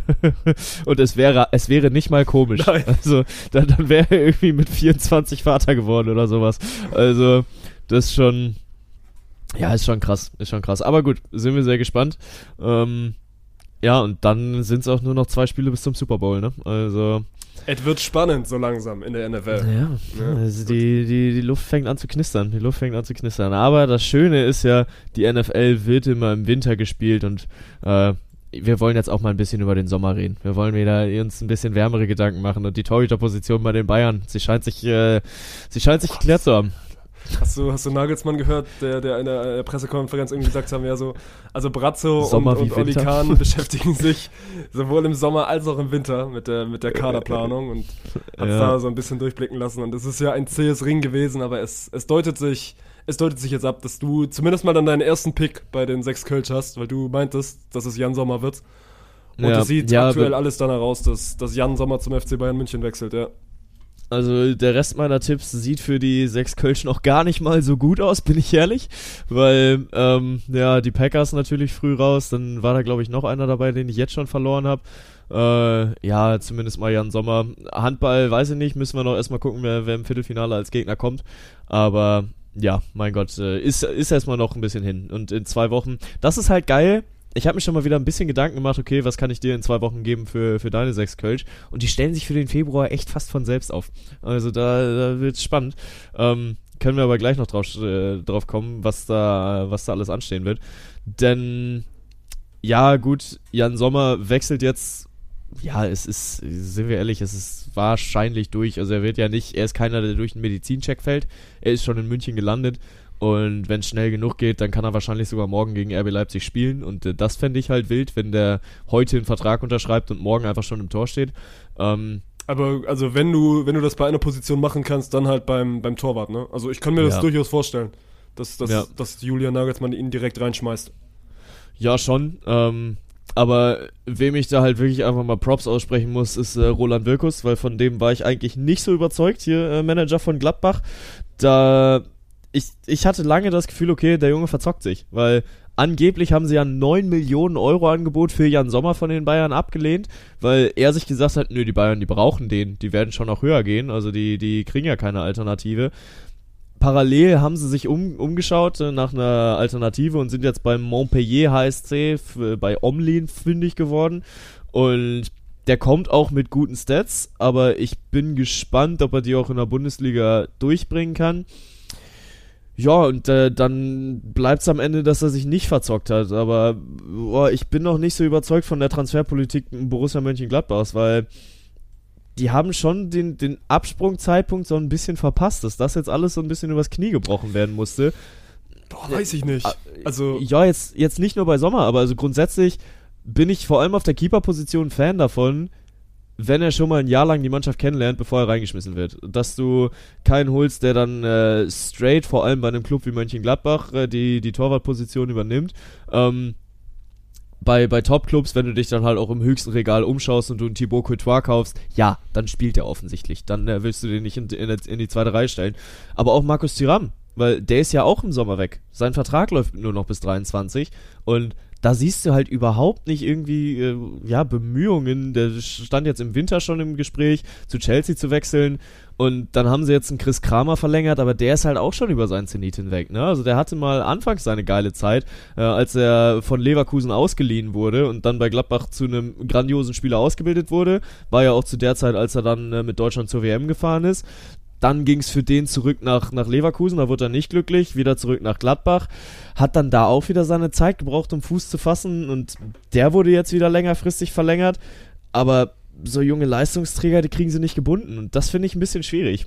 Und es wäre, es wäre nicht mal komisch. Nein. Also, dann, dann wäre er irgendwie mit 24 Vater geworden oder sowas. Also, das ist schon, ja, ist schon krass, ist schon krass. Aber gut, sind wir sehr gespannt. Ähm, ja, und dann sind es auch nur noch zwei Spiele bis zum Super Bowl, ne? Also, es wird spannend so langsam in der NFL. ja, Ja, also die, die, die Luft fängt an zu knistern. Die Luft fängt an zu knistern. Aber das Schöne ist ja, die NFL wird immer im Winter gespielt und äh, wir wollen jetzt auch mal ein bisschen über den Sommer reden. Wir wollen wieder uns ein bisschen wärmere Gedanken machen und die Torhüterposition bei den Bayern, sie scheint sich, äh, sie scheint sich geklärt zu haben. Hast du, hast du Nagelsmann gehört, der, der in der äh, Pressekonferenz irgendwie gesagt haben, ja so, also Brazzo und, Sommer wie und Oli. Kahn beschäftigen sich sowohl im Sommer als auch im Winter mit der, mit der Kaderplanung und hat Ja. da so ein bisschen durchblicken lassen. Und es ist ja ein zähes Ring gewesen, aber es, es deutet sich, es deutet sich jetzt ab, dass du zumindest mal dann deinen ersten Pick bei den sechs Kölsch hast, weil du meintest, dass es Jan Sommer wird. Und Ja, es sieht ja, aktuell alles danach aus, dass, dass Jan Sommer zum FC Bayern München wechselt, ja. Also der Rest meiner Tipps sieht für die sechs Kölsch noch gar nicht mal so gut aus, bin ich ehrlich. Weil, ähm, ja, die Packers natürlich früh raus. Dann war da, glaube ich, noch einer dabei, den ich jetzt schon verloren habe. Äh, ja, zumindest mal Jan Sommer. Handball, weiß ich nicht, müssen wir noch erstmal gucken, wer, wer im Viertelfinale als Gegner kommt. Aber ja, mein Gott, äh, ist, ist erstmal noch ein bisschen hin. Und in zwei Wochen, das ist halt geil. Ich habe mir schon mal wieder ein bisschen Gedanken gemacht, okay, was kann ich dir in zwei Wochen geben für, für deine sechs Kölsch? Und die stellen sich für den Februar echt fast von selbst auf. Also da, da wird's spannend. Ähm, können wir aber gleich noch drauf, äh, drauf kommen, was da, was da alles anstehen wird. Denn, ja, gut, Jan Sommer wechselt jetzt. Ja, es ist, sind wir ehrlich, es ist wahrscheinlich durch. Also er wird ja nicht, er ist keiner, der durch einen Medizincheck fällt. Er ist schon in München gelandet. Und wenn es schnell genug geht, dann kann er wahrscheinlich sogar morgen gegen RB Leipzig spielen. Und äh, das fände ich halt wild, wenn der heute einen Vertrag unterschreibt und morgen einfach schon im Tor steht. Ähm, Aber also wenn du, wenn du das bei einer Position machen kannst, dann halt beim, beim Torwart, ne? Also ich kann mir das Ja. durchaus vorstellen, dass, dass, Ja. dass Julian Nagelsmann ihn direkt reinschmeißt. Ja, schon. Ähm, aber wem ich da halt wirklich einfach mal Props aussprechen muss, ist äh, Roland Wirkus, weil von dem war ich eigentlich nicht so überzeugt, hier äh, Manager von Gladbach. Da ich, ich hatte lange das Gefühl, okay, der Junge verzockt sich, weil angeblich haben sie ja ein 9 Millionen Euro Angebot für Jan Sommer von den Bayern abgelehnt, weil er sich gesagt hat, nö, die Bayern, die brauchen den, die werden schon noch höher gehen, also die, die kriegen ja keine Alternative parallel haben sie sich um, umgeschaut äh, nach einer Alternative und sind jetzt beim Montpellier HSC äh, bei Omlin fündig geworden. Und der kommt auch mit guten Stats, aber ich bin gespannt, ob er die auch in der Bundesliga durchbringen kann. Ja, und äh, dann bleibt es am Ende, dass er sich nicht verzockt hat. Aber boah, ich bin noch nicht so überzeugt von der Transferpolitik Borussia Mönchengladbachs, weil die haben schon den, den Absprungzeitpunkt so ein bisschen verpasst, dass das jetzt alles so ein bisschen übers Knie gebrochen werden musste. Boah, weiß ich nicht. Ah, Also Ja, jetzt, jetzt nicht nur bei Sommer, aber also grundsätzlich bin ich vor allem auf der Keeper-Position Fan davon, wenn er schon mal ein Jahr lang die Mannschaft kennenlernt, bevor er reingeschmissen wird. Dass du keinen holst, der dann äh, straight, vor allem bei einem Club wie Mönchengladbach, äh, die, die Torwartposition übernimmt. Ähm, bei, bei Top-Clubs, wenn du dich dann halt auch im höchsten Regal umschaust und du einen Thibaut Courtois kaufst, ja, dann spielt er offensichtlich. Dann äh, willst du den nicht in, in, in die zweite Reihe stellen. Aber auch Markus Thuram, weil der ist ja auch im Sommer weg. Sein Vertrag läuft nur noch bis 23 und da siehst du halt überhaupt nicht irgendwie, äh, ja, Bemühungen. Der stand jetzt im Winter schon im Gespräch, zu Chelsea zu wechseln. Und dann haben sie jetzt einen Chris Kramer verlängert, aber der ist halt auch schon über seinen Zenit hinweg. Ne? Also der hatte mal anfangs seine geile Zeit, äh, als er von Leverkusen ausgeliehen wurde und dann bei Gladbach zu einem grandiosen Spieler ausgebildet wurde. War ja auch zu der Zeit, als er dann äh, mit Deutschland zur WM gefahren ist. Dann ging es für den zurück nach, nach Leverkusen, da wurde er nicht glücklich, wieder zurück nach Gladbach. Hat dann da auch wieder seine Zeit gebraucht, um Fuß zu fassen und der wurde jetzt wieder längerfristig verlängert. Aber so junge Leistungsträger, die kriegen sie nicht gebunden und das finde ich ein bisschen schwierig.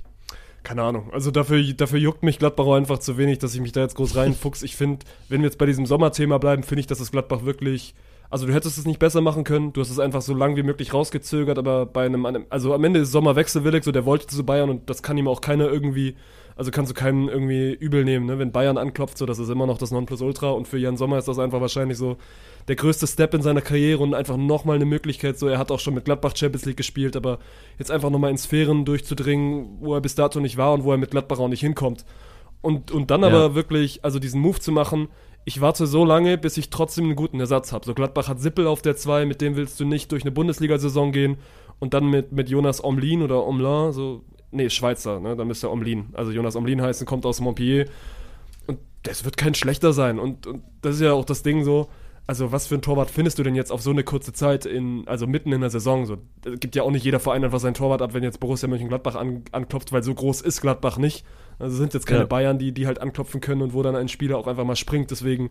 Keine Ahnung. Also dafür, dafür juckt mich Gladbach auch einfach zu wenig, dass ich mich da jetzt groß reinfuchs. Ich finde, wenn wir jetzt bei diesem Sommerthema bleiben, finde ich, dass das Gladbach wirklich. Also du hättest es nicht besser machen können. Du hast es einfach so lang wie möglich rausgezögert, aber bei einem, also am Ende ist Sommer wechselwillig, so der wollte zu Bayern und das kann ihm auch keiner irgendwie, also kannst du keinen irgendwie übel nehmen, ne? Wenn Bayern anklopft, so das ist immer noch das Nonplusultra und für Jan Sommer ist das einfach wahrscheinlich so der größte Step in seiner Karriere und einfach nochmal eine Möglichkeit, so er hat auch schon mit Gladbach Champions League gespielt, aber jetzt einfach nochmal in Sphären durchzudringen, wo er bis dato nicht war und wo er mit Gladbach auch nicht hinkommt. Und, und dann Ja. aber wirklich, also diesen Move zu machen, ich warte so lange, bis ich trotzdem einen guten Ersatz habe. So Gladbach hat Sippel auf der 2, mit dem willst du nicht durch eine Bundesliga-Saison gehen und dann mit, mit Jonas Omlin oder Omlin, so, nee, Schweizer, ne, dann müsste Omlin, also Jonas Omlin heißen, kommt aus Montpellier und das wird kein schlechter sein und, und das ist ja auch das Ding so, also was für ein Torwart findest du denn jetzt auf so eine kurze Zeit in, also mitten in der Saison? So, es gibt ja auch nicht jeder Verein einfach seinen Torwart ab, wenn jetzt Borussia Mönchengladbach an, anklopft, weil so groß ist Gladbach nicht. Also sind jetzt keine Ja. Bayern, die, die halt anklopfen können und wo dann ein Spieler auch einfach mal springt. Deswegen,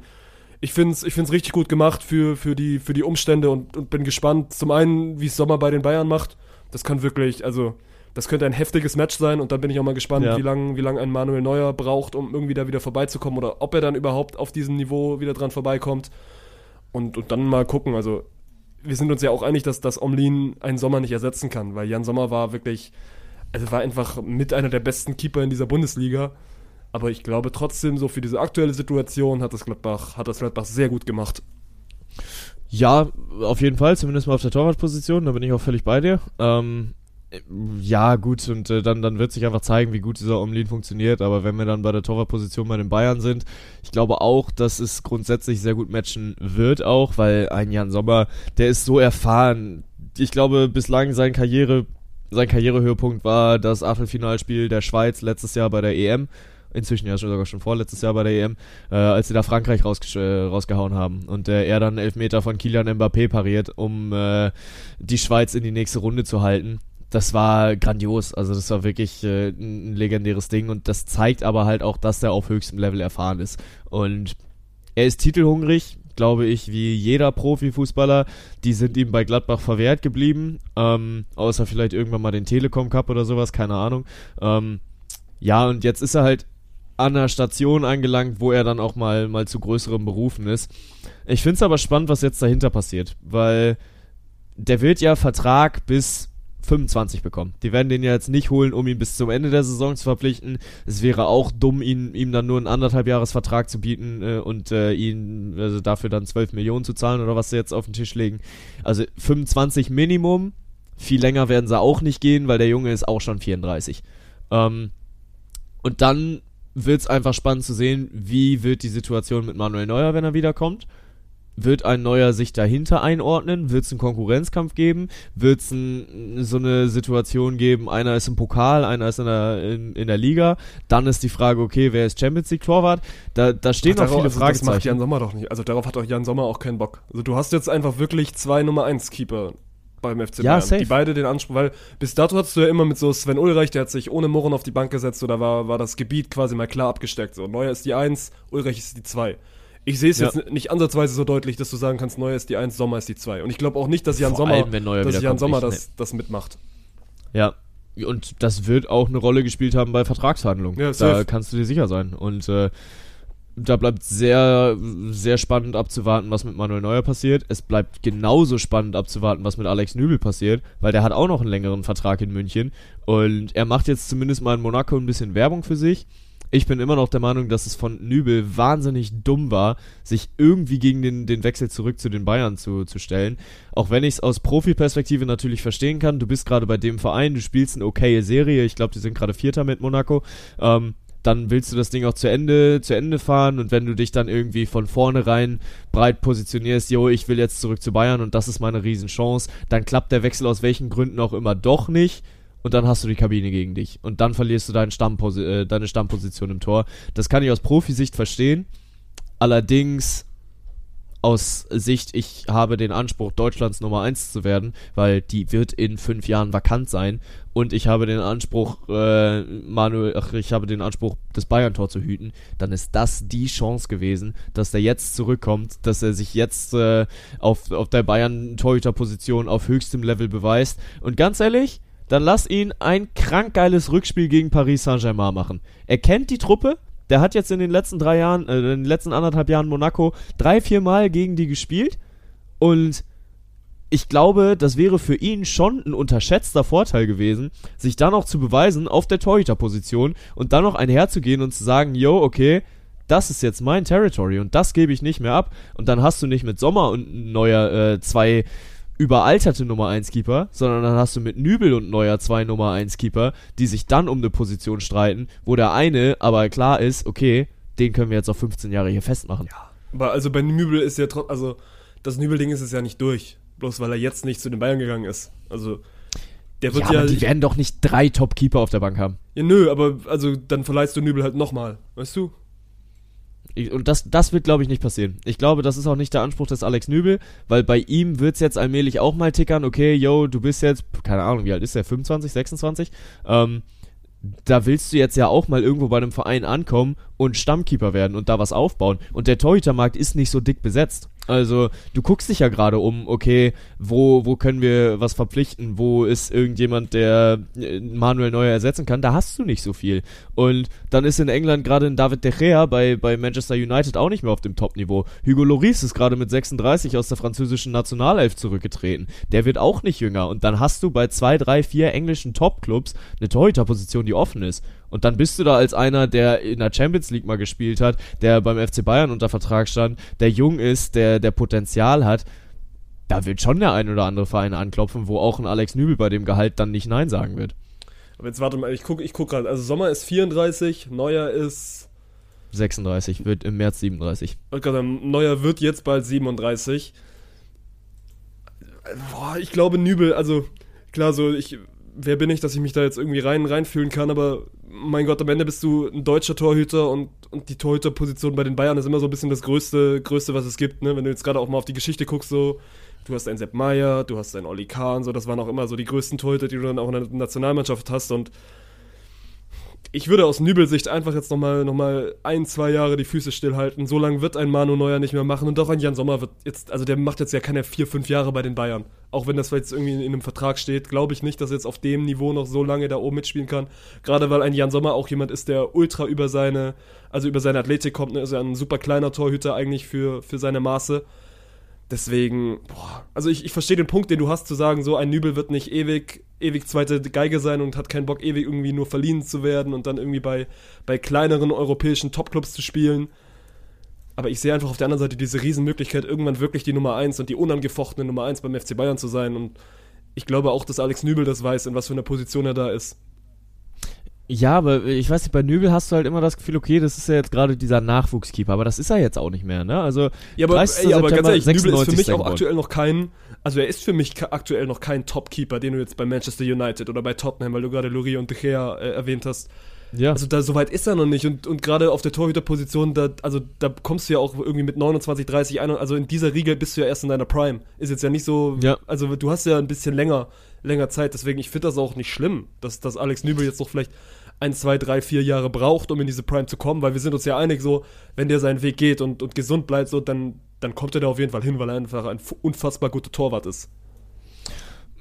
ich finde es ich find's richtig gut gemacht für, für, die, für die Umstände und, und bin gespannt. Zum einen, wie es Sommer bei den Bayern macht. Das kann wirklich, also, das könnte ein heftiges Match sein und dann bin ich auch mal gespannt, Ja. wie lange wie lang ein Manuel Neuer braucht, um irgendwie da wieder vorbeizukommen oder ob er dann überhaupt auf diesem Niveau wieder dran vorbeikommt. Und, und dann mal gucken. Also, wir sind uns ja auch einig, dass das Omlin einen Sommer nicht ersetzen kann, weil Jan Sommer war wirklich, also war einfach mit einer der besten Keeper in dieser Bundesliga. Aber ich glaube trotzdem, so für diese aktuelle Situation hat das Gladbach, hat das Gladbach sehr gut gemacht. Ja, auf jeden Fall, zumindest mal auf der Torwartposition, da bin ich auch völlig bei dir. Ähm, äh, ja, gut, und äh, dann, dann wird sich einfach zeigen, wie gut dieser Omlin funktioniert. Aber wenn wir dann bei der Torwartposition bei den Bayern sind, ich glaube auch, dass es grundsätzlich sehr gut matchen wird, auch, weil ein Jan Sommer, der ist so erfahren. Ich glaube, bislang sein Karriere, sein Karrierehöhepunkt war das Achtelfinalspiel der Schweiz letztes Jahr bei der EM inzwischen ja sogar schon vorletztes Jahr bei der EM, äh, als sie da Frankreich rausgesch- äh, rausgehauen haben. Und äh, er dann Elfmeter von Kilian Mbappé pariert, um äh, die Schweiz in die nächste Runde zu halten. Das war grandios, also das war wirklich äh, ein legendäres Ding. Und das zeigt aber halt auch, dass er auf höchstem Level erfahren ist. Und er ist titelhungrig, glaube ich, wie jeder Profifußballer. Die sind ihm bei Gladbach verwehrt geblieben, ähm, außer vielleicht irgendwann mal den Telekom Cup oder sowas, keine Ahnung. Ähm, ja, und jetzt ist er halt an einer Station angelangt, wo er dann auch mal, mal zu größeren Berufen ist. Ich finde es aber spannend, was jetzt dahinter passiert, weil der wird ja Vertrag bis 25 bekommen. Die werden den ja jetzt nicht holen, um ihn bis zum Ende der Saison zu verpflichten. Es wäre auch dumm, ihn, ihm dann nur einen anderthalb Jahres Vertrag zu bieten äh, und äh, ihn also dafür dann 12 Millionen zu zahlen oder was sie jetzt auf den Tisch legen. Also 25 Minimum. Viel länger werden sie auch nicht gehen, weil der Junge ist auch schon 34. Ähm, und dann wird es einfach spannend zu sehen, wie wird die Situation mit Manuel Neuer, wenn er wiederkommt. Wird ein Neuer sich dahinter einordnen? Wird es einen Konkurrenzkampf geben? Wird es ein, so eine Situation geben, einer ist im Pokal, einer ist in der, in, in der Liga? Dann ist die Frage, okay, wer ist Champions League Torwart? Da, da stehen Ach, noch viele also Das macht Fragezeichen. Jan Sommer doch nicht. Also darauf hat auch Jan Sommer auch keinen Bock. Also du hast jetzt einfach wirklich zwei Nummer 1 Keeper beim FC Ja, Bayern, safe. die beide den Anspruch, weil bis dato hattest du ja immer mit so Sven Ulreich, der hat sich ohne Murren auf die Bank gesetzt oder war, war das Gebiet quasi mal klar abgesteckt. So, Neuer ist die 1, Ulreich ist die 2. Ich sehe es Ja. jetzt nicht ansatzweise so deutlich, dass du sagen kannst, Neuer ist die 1, Sommer ist die 2. Und ich glaube auch nicht, dass Jan Vor Sommer, allem, dass Jan Sommer das, das mitmacht. Ja. Und das wird auch eine Rolle gespielt haben bei Vertragsverhandlungen. Ja, da kannst du dir sicher sein. Und äh, da bleibt sehr, sehr spannend abzuwarten, was mit Manuel Neuer passiert. Es bleibt genauso spannend abzuwarten, was mit Alex Nübel passiert, weil der hat auch noch einen längeren Vertrag in München. Und er macht jetzt zumindest mal in Monaco ein bisschen Werbung für sich. Ich bin immer noch der Meinung, dass es von Nübel wahnsinnig dumm war, sich irgendwie gegen den, den Wechsel zurück zu den Bayern zu, zu stellen. Auch wenn ich es aus Profiperspektive natürlich verstehen kann. Du bist gerade bei dem Verein, du spielst eine okaye Serie. Ich glaube, die sind gerade Vierter mit Monaco. Ähm, dann willst du das Ding auch zu Ende, zu Ende fahren und wenn du dich dann irgendwie von vornherein breit positionierst, jo, ich will jetzt zurück zu Bayern und das ist meine Riesenchance, dann klappt der Wechsel aus welchen Gründen auch immer doch nicht und dann hast du die Kabine gegen dich und dann verlierst du deinen Stammposi äh, deine Stammposition im Tor. Das kann ich aus Profisicht verstehen. Allerdings aus Sicht, ich habe den Anspruch, Deutschlands Nummer 1 zu werden, weil die wird in fünf Jahren vakant sein. Und ich habe den Anspruch, äh, Manuel, ach, ich habe den Anspruch, das Bayern-Tor zu hüten, dann ist das die Chance gewesen, dass der jetzt zurückkommt, dass er sich jetzt äh, auf, auf der Bayern-Torhüter-Position auf höchstem Level beweist. Und ganz ehrlich, dann lass ihn ein krank geiles Rückspiel gegen Paris Saint-Germain machen. Er kennt die Truppe, der hat jetzt in den letzten drei Jahren, äh, in den letzten anderthalb Jahren Monaco drei, vier Mal gegen die gespielt und ich glaube, das wäre für ihn schon ein unterschätzter Vorteil gewesen, sich dann auch zu beweisen auf der Torhüterposition und dann noch einherzugehen und zu sagen, yo, okay, das ist jetzt mein Territory und das gebe ich nicht mehr ab. Und dann hast du nicht mit Sommer und Neuer äh, zwei überalterte Nummer 1 Keeper, sondern dann hast du mit Nübel und Neuer zwei Nummer 1 Keeper, die sich dann um eine Position streiten, wo der eine aber klar ist, okay, den können wir jetzt auf 15 Jahre hier festmachen. Aber also bei Nübel ist ja trotzdem, also das Nübel-Ding ist es ja nicht durch. Bloß weil er jetzt nicht zu den Bayern gegangen ist. Also der wird Ja, ja. aber die werden doch nicht drei Top-Keeper auf der Bank haben. ja, nö, aber also dann verleihst du Nübel halt nochmal, weißt du? Ich- Und das, das wird, glaube ich, nicht passieren. Ich glaube, das ist auch nicht der Anspruch des Alex Nübel, weil bei ihm wird's jetzt allmählich auch mal tickern, okay, yo, du bist jetzt, keine Ahnung, wie alt ist der, 25, 26? Ähm, da willst du jetzt ja auch mal irgendwo bei einem Verein ankommen und Stammkeeper werden und da was aufbauen. Und der Torhütermarkt ist nicht so dick besetzt. Also, du guckst dich ja gerade um, okay, wo, wo können wir was verpflichten? Wo ist irgendjemand, der äh, Manuel Neuer ersetzen kann? Da hast du nicht so viel. Und dann ist in England gerade ein David De Gea bei, bei Manchester United auch nicht mehr auf dem Top-Niveau. Hugo Lloris ist gerade mit 36 aus der französischen Nationalelf zurückgetreten. Der wird auch nicht jünger. Und dann hast du bei zwei, drei, vier englischen Top-Clubs eine Torhüterposition, die offen ist. Und dann bist du da als einer, der in der Champions League mal gespielt hat, der beim FC Bayern unter Vertrag stand, der jung ist, der, der Potenzial hat. Da wird schon der ein oder andere Verein anklopfen, wo auch ein Alex Nübel bei dem Gehalt dann nicht Nein sagen wird. Aber jetzt warte mal, ich gucke ich guck gerade. Also Sommer ist 34, Neuer ist. 36, wird im März 37. Neuer wird jetzt bald 37. Boah, ich glaube Nübel, also klar, so ich wer bin ich, dass ich mich da jetzt irgendwie rein reinfühlen kann, aber mein Gott, am Ende bist du ein deutscher Torhüter und, und die Torhüterposition bei den Bayern ist immer so ein bisschen das Größte, Größte was es gibt, ne? Wenn du jetzt gerade auch mal auf die Geschichte guckst, so, du hast einen Sepp Meier, du hast einen Olli Kahn, so, das waren auch immer so die größten Torhüter, die du dann auch in der Nationalmannschaft hast und ich würde aus Nübelsicht einfach jetzt nochmal noch mal ein, zwei Jahre die Füße stillhalten. So lange wird ein Manu Neuer nicht mehr machen. Und auch ein Jan Sommer wird jetzt, also der macht jetzt ja keine vier, fünf Jahre bei den Bayern. Auch wenn das jetzt irgendwie in, in einem Vertrag steht, glaube ich nicht, dass er jetzt auf dem Niveau noch so lange da oben mitspielen kann. Gerade weil ein Jan Sommer auch jemand ist, der ultra über seine, also über seine Athletik kommt. Ne? Ist ja ein super kleiner Torhüter eigentlich für, für seine Maße. Deswegen, boah, also ich, ich verstehe den Punkt, den du hast, zu sagen, so ein Nübel wird nicht ewig, ewig zweite Geige sein und hat keinen Bock, ewig irgendwie nur verliehen zu werden und dann irgendwie bei, bei kleineren europäischen Topclubs zu spielen. Aber ich sehe einfach auf der anderen Seite diese Riesenmöglichkeit, irgendwann wirklich die Nummer 1 und die unangefochtene Nummer 1 beim FC Bayern zu sein. Und ich glaube auch, dass Alex Nübel das weiß, in was für einer Position er da ist. Ja, aber ich weiß nicht, bei Nübel hast du halt immer das Gefühl, okay, das ist ja jetzt gerade dieser Nachwuchskeeper, aber das ist er jetzt auch nicht mehr, ne? Also, ja, aber, ey, aber ganz ehrlich, Nübel ist für mich auch aktuell noch kein, also er ist für mich aktuell noch kein Topkeeper, den du jetzt bei Manchester United oder bei Tottenham, weil du gerade Lurie und De Gea äh, erwähnt hast. Ja. Also da soweit ist er noch nicht und, und gerade auf der Torhüterposition, da, also da kommst du ja auch irgendwie mit 29, 30, 31, also in dieser Riege bist du ja erst in deiner Prime. Ist jetzt ja nicht so, ja. also du hast ja ein bisschen länger, länger Zeit, deswegen ich finde das auch nicht schlimm, dass, dass Alex Nübel jetzt noch vielleicht ein, zwei, drei, vier Jahre braucht, um in diese Prime zu kommen, weil wir sind uns ja einig, so, wenn der seinen Weg geht und, und gesund bleibt, so, dann, dann kommt er da auf jeden Fall hin, weil er einfach ein unfassbar guter Torwart ist.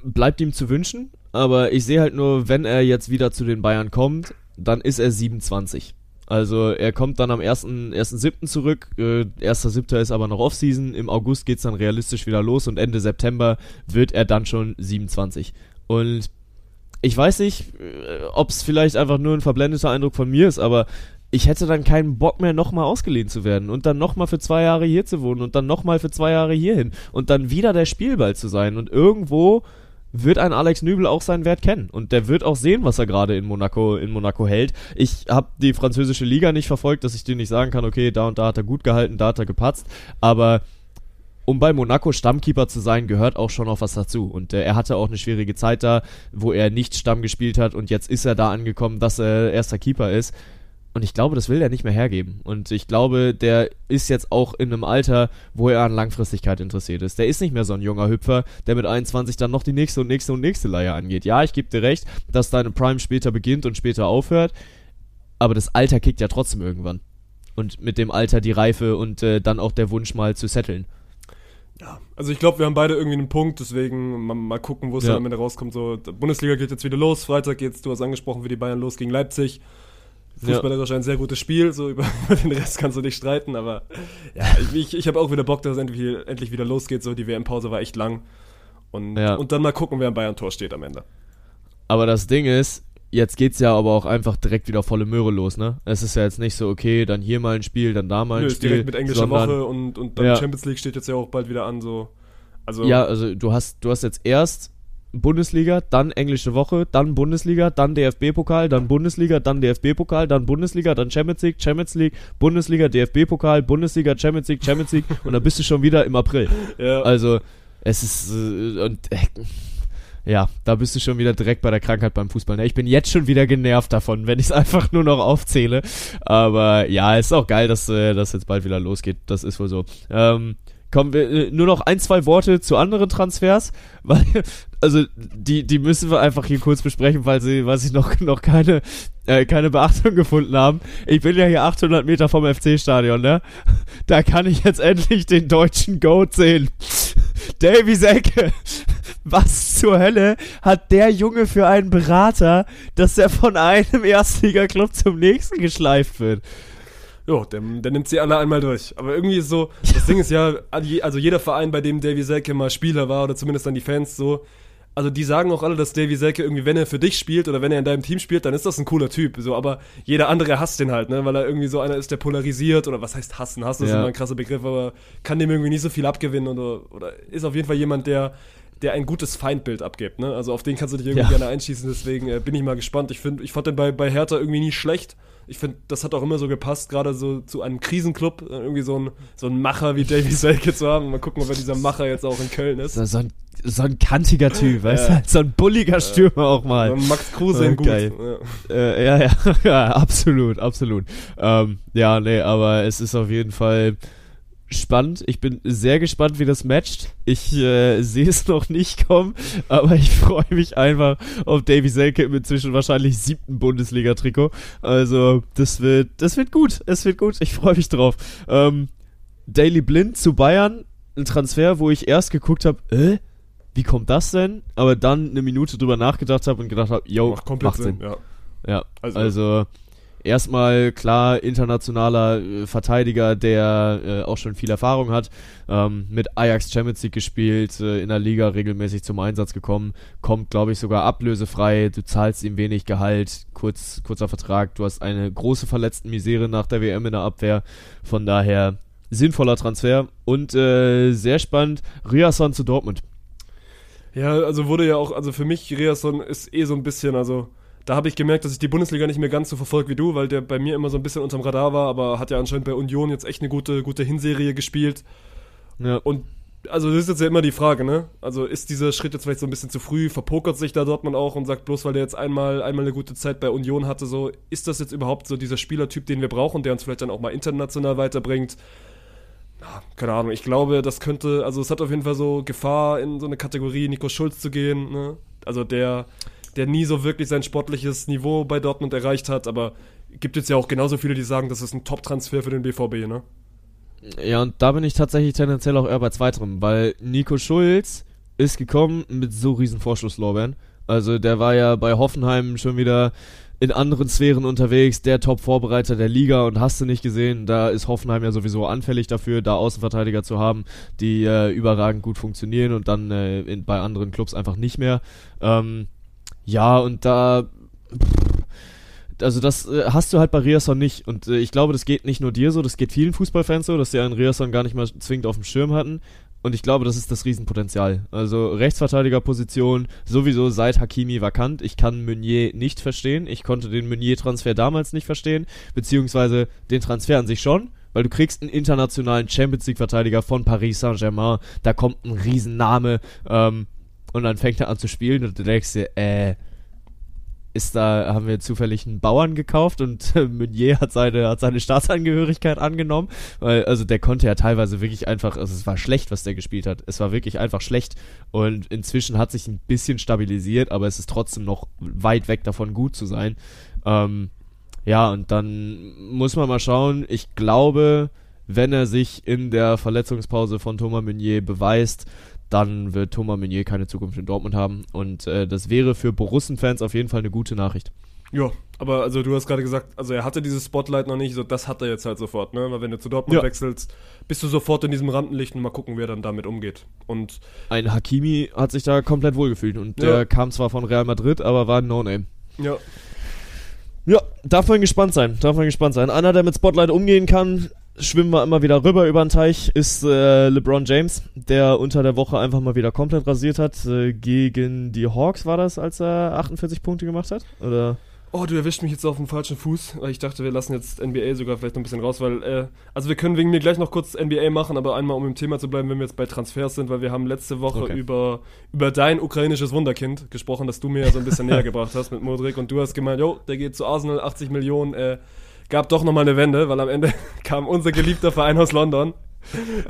Bleibt ihm zu wünschen, aber ich sehe halt nur, wenn er jetzt wieder zu den Bayern kommt, dann ist er 27. Also er kommt dann am 1.7. zurück. Äh, 1.7. ist aber noch Offseason. Im August geht es dann realistisch wieder los und Ende September wird er dann schon 27. Und ich weiß nicht, äh, ob es vielleicht einfach nur ein verblendeter Eindruck von mir ist, aber ich hätte dann keinen Bock mehr, nochmal ausgeliehen zu werden und dann nochmal für zwei Jahre hier zu wohnen und dann nochmal für zwei Jahre hierhin und dann wieder der Spielball zu sein. Und irgendwo wird ein Alex Nübel auch seinen Wert kennen und der wird auch sehen, was er gerade in Monaco in Monaco hält. Ich habe die französische Liga nicht verfolgt, dass ich dir nicht sagen kann, okay, da und da hat er gut gehalten, da hat er gepatzt, aber um bei Monaco Stammkeeper zu sein, gehört auch schon noch was dazu. Und äh, er hatte auch eine schwierige Zeit da, wo er nicht Stamm gespielt hat und jetzt ist er da angekommen, dass er erster Keeper ist. Und ich glaube, das will er nicht mehr hergeben. Und ich glaube, der ist jetzt auch in einem Alter, wo er an Langfristigkeit interessiert ist. Der ist nicht mehr so ein junger Hüpfer, der mit 21 dann noch die nächste und nächste und nächste Leihe angeht. Ja, ich gebe dir recht, dass deine Prime später beginnt und später aufhört. Aber das Alter kickt ja trotzdem irgendwann. Und mit dem Alter die Reife und äh, dann auch der Wunsch mal zu setteln. Ja, also ich glaube, wir haben beide irgendwie einen Punkt, deswegen mal, mal gucken, wo es ja. dann am Ende rauskommt. So, Bundesliga geht jetzt wieder los, Freitag geht's, du hast angesprochen, wie die Bayern los gegen Leipzig. Fußballerisch ja. ein sehr gutes Spiel, so über, über, den Rest kannst du nicht streiten, aber ja, ich, ich habe auch wieder Bock, dass es endlich, endlich wieder losgeht. So, die WM-Pause war echt lang. Und, ja. und dann mal gucken, wer am Bayern-Tor steht am Ende. Aber das Ding ist, jetzt geht's ja aber auch einfach direkt wieder volle Möhre los, ne? Es ist ja jetzt nicht so, okay, dann hier mal ein Spiel, dann da mal ein Nö, Spiel. direkt mit englischer sondern, Woche und, und dann ja. Champions League steht jetzt ja auch bald wieder an, so. Also ja, also du hast, du hast jetzt erst Bundesliga, dann englische Woche, dann Bundesliga, dann DFB-Pokal, dann Bundesliga, dann DFB-Pokal, dann Bundesliga, dann Champions League, Champions League, Bundesliga, DFB-Pokal, Bundesliga, Champions League, Champions League und dann bist du schon wieder im April. Ja. Also es ist äh, und äh, ja, da bist du schon wieder direkt bei der Krankheit beim Fußball. Ne? Ich bin jetzt schon wieder genervt davon, wenn ich es einfach nur noch aufzähle. Aber ja, ist auch geil, dass äh, das jetzt bald wieder losgeht. Das ist wohl so. Ähm, Kommen wir äh, nur noch ein, zwei Worte zu anderen Transfers, weil, also die, die müssen wir einfach hier kurz besprechen, weil sie, weil sie noch, noch keine, äh, keine Beachtung gefunden haben. Ich bin ja hier 800 Meter vom FC-Stadion, ne? Da kann ich jetzt endlich den deutschen Goat sehen. Davy Selke. Was zur Hölle hat der Junge für einen Berater, dass er von einem Erstliga-Club zum nächsten geschleift wird? Jo, der, der nimmt sie alle einmal durch. Aber irgendwie ist so, das Ding ist ja, also jeder Verein, bei dem Davy Selke mal Spieler war, oder zumindest dann die Fans so, also die sagen auch alle, dass Davy Selke irgendwie, wenn er für dich spielt oder wenn er in deinem Team spielt, dann ist das ein cooler Typ. So, aber jeder andere hasst den halt, ne? Weil er irgendwie so einer ist, der polarisiert oder was heißt hassen? Hassen ist Ja. immer ein krasser Begriff, aber kann dem irgendwie nicht so viel abgewinnen oder, oder ist auf jeden Fall jemand, der der ein gutes Feindbild abgibt, ne? Also auf den kannst du dich irgendwie Ja. gerne einschießen, deswegen äh, bin ich mal gespannt. Ich finde, ich fand den bei, bei Hertha irgendwie nie schlecht. Ich finde, das hat auch immer so gepasst, gerade so zu einem Krisenclub, äh, irgendwie so ein, so ein Macher wie Davy Selke zu haben. Mal gucken, ob er dieser Macher jetzt auch in Köln ist. So, so, ein, so ein kantiger Typ, weißt Ja. du? So ein bulliger Stürmer auch mal. Und Max Kruse in Oh, gut. geil. Ja. Äh, ja, ja, ja, absolut, absolut. Ähm, ja, nee, aber es ist auf jeden Fall spannend. Ich bin sehr gespannt, wie das matcht. Ich äh, sehe es noch nicht kommen, aber ich freue mich einfach auf Davy Selke im inzwischen wahrscheinlich siebten Bundesliga-Trikot. Also, das wird, das wird gut. Es wird gut. Ich freue mich drauf. Ähm, Daily Blind zu Bayern, ein Transfer, wo ich erst geguckt habe, äh, wie kommt das denn? Aber dann eine Minute drüber nachgedacht habe und gedacht habe, yo, Macht komplett macht Sinn. Sinn. Ja. Ja, Also- also, erstmal klar internationaler äh, Verteidiger, der äh, auch schon viel Erfahrung hat, ähm, mit Ajax Champions League gespielt, äh, in der Liga regelmäßig zum Einsatz gekommen, kommt glaube ich sogar ablösefrei, du zahlst ihm wenig Gehalt, kurz, kurzer Vertrag, du hast eine große verletzten Misere nach der WM in der Abwehr, von daher sinnvoller Transfer und äh, sehr spannend, Riasson zu Dortmund. Ja, also wurde ja auch, also für mich, Reasson ist eh so ein bisschen, also da habe ich gemerkt, dass ich die Bundesliga nicht mehr ganz so verfolge wie du, weil der bei mir immer so ein bisschen unterm Radar war, aber hat ja anscheinend bei Union jetzt echt eine gute, gute Hinserie gespielt. Ja. Und also das ist jetzt ja immer die Frage, ne? Also ist dieser Schritt jetzt vielleicht so ein bisschen zu früh, verpokert sich da Dortmund auch und sagt bloß, weil der jetzt einmal, einmal eine gute Zeit bei Union hatte, so, ist das jetzt überhaupt so dieser Spielertyp, den wir brauchen, der uns vielleicht dann auch mal international weiterbringt? Ja, keine Ahnung, ich glaube, das könnte, also es hat auf jeden Fall so Gefahr, in so eine Kategorie Nico Schulz zu gehen, ne? Also der, der nie so wirklich sein sportliches Niveau bei Dortmund erreicht hat, aber gibt jetzt ja auch genauso viele, die sagen, das ist ein Top-Transfer für den BVB, ne? Ja, und da bin ich tatsächlich tendenziell auch eher bei zweiterem, weil Nico Schulz ist gekommen mit so riesen Vorschusslorbeeren. Also der war ja bei Hoffenheim schon wieder in anderen Sphären unterwegs, der Top-Vorbereiter der Liga und hast du nicht gesehen, da ist Hoffenheim ja sowieso anfällig dafür, da Außenverteidiger zu haben, die äh, überragend gut funktionieren und dann äh, in, bei anderen Clubs einfach nicht mehr. Ähm, ja, und da also das äh, hast du halt bei Riasson nicht. Und äh, ich glaube, das geht nicht nur dir so, das geht vielen Fußballfans so, dass sie einen Riasson gar nicht mal zwingend auf dem Schirm hatten. Und ich glaube, das ist das Riesenpotenzial. Also Rechtsverteidigerposition sowieso seit Hakimi vakant. Ich kann Meunier nicht verstehen. Ich konnte den Meunier-Transfer damals nicht verstehen, beziehungsweise den Transfer an sich schon, weil du kriegst einen internationalen Champions League-Verteidiger von Paris Saint-Germain. Da kommt ein Riesenname ähm, und dann fängt er an zu spielen und du denkst dir, äh, ist da, haben wir zufällig einen Bauern gekauft und äh, Meunier hat seine, hat seine Staatsangehörigkeit angenommen, weil, also der konnte ja teilweise wirklich einfach, also es war schlecht, was der gespielt hat. Es war wirklich einfach schlecht und inzwischen hat sich ein bisschen stabilisiert, aber es ist trotzdem noch weit weg davon gut zu sein. Ähm, ja, und dann muss man mal schauen. Ich glaube, wenn er sich in der Verletzungspause von Thomas Meunier beweist, dann wird Thomas Meunier keine Zukunft in Dortmund haben. Und äh, das wäre für Borussen-Fans auf jeden Fall eine gute Nachricht. Ja, aber also du hast gerade gesagt, also er hatte dieses Spotlight noch nicht, so das hat er jetzt halt sofort, ne? Weil wenn du zu Dortmund Ja. wechselst, bist du sofort in diesem Rampenlicht und mal gucken, wer dann damit umgeht. Und Ein Hakimi hat sich da komplett wohlgefühlt und Ja. der kam zwar von Real Madrid, aber war ein No-Name. ja, Ja, darf man gespannt sein, darf man gespannt sein. Einer, der mit Spotlight umgehen kann, schwimmen wir immer wieder rüber über den Teich, ist äh, LeBron James, der unter der Woche einfach mal wieder komplett rasiert hat. Äh, gegen die Hawks war das, als er 48 Punkte gemacht hat? Oder? Oh, du erwischt mich jetzt auf dem falschen Fuß, weil ich dachte, wir lassen jetzt NBA sogar vielleicht noch ein bisschen raus, weil, äh, also wir können wegen mir gleich noch kurz NBA machen, aber einmal um im Thema zu bleiben, wenn wir jetzt bei Transfers sind, weil wir haben letzte Woche Okay. über, über dein ukrainisches Wunderkind gesprochen, das du mir ja so ein bisschen näher gebracht hast mit Modric und du hast gemeint, jo, der geht zu Arsenal, 80 Millionen, äh, gab doch nochmal eine Wende, weil am Ende kam unser geliebter Verein aus London,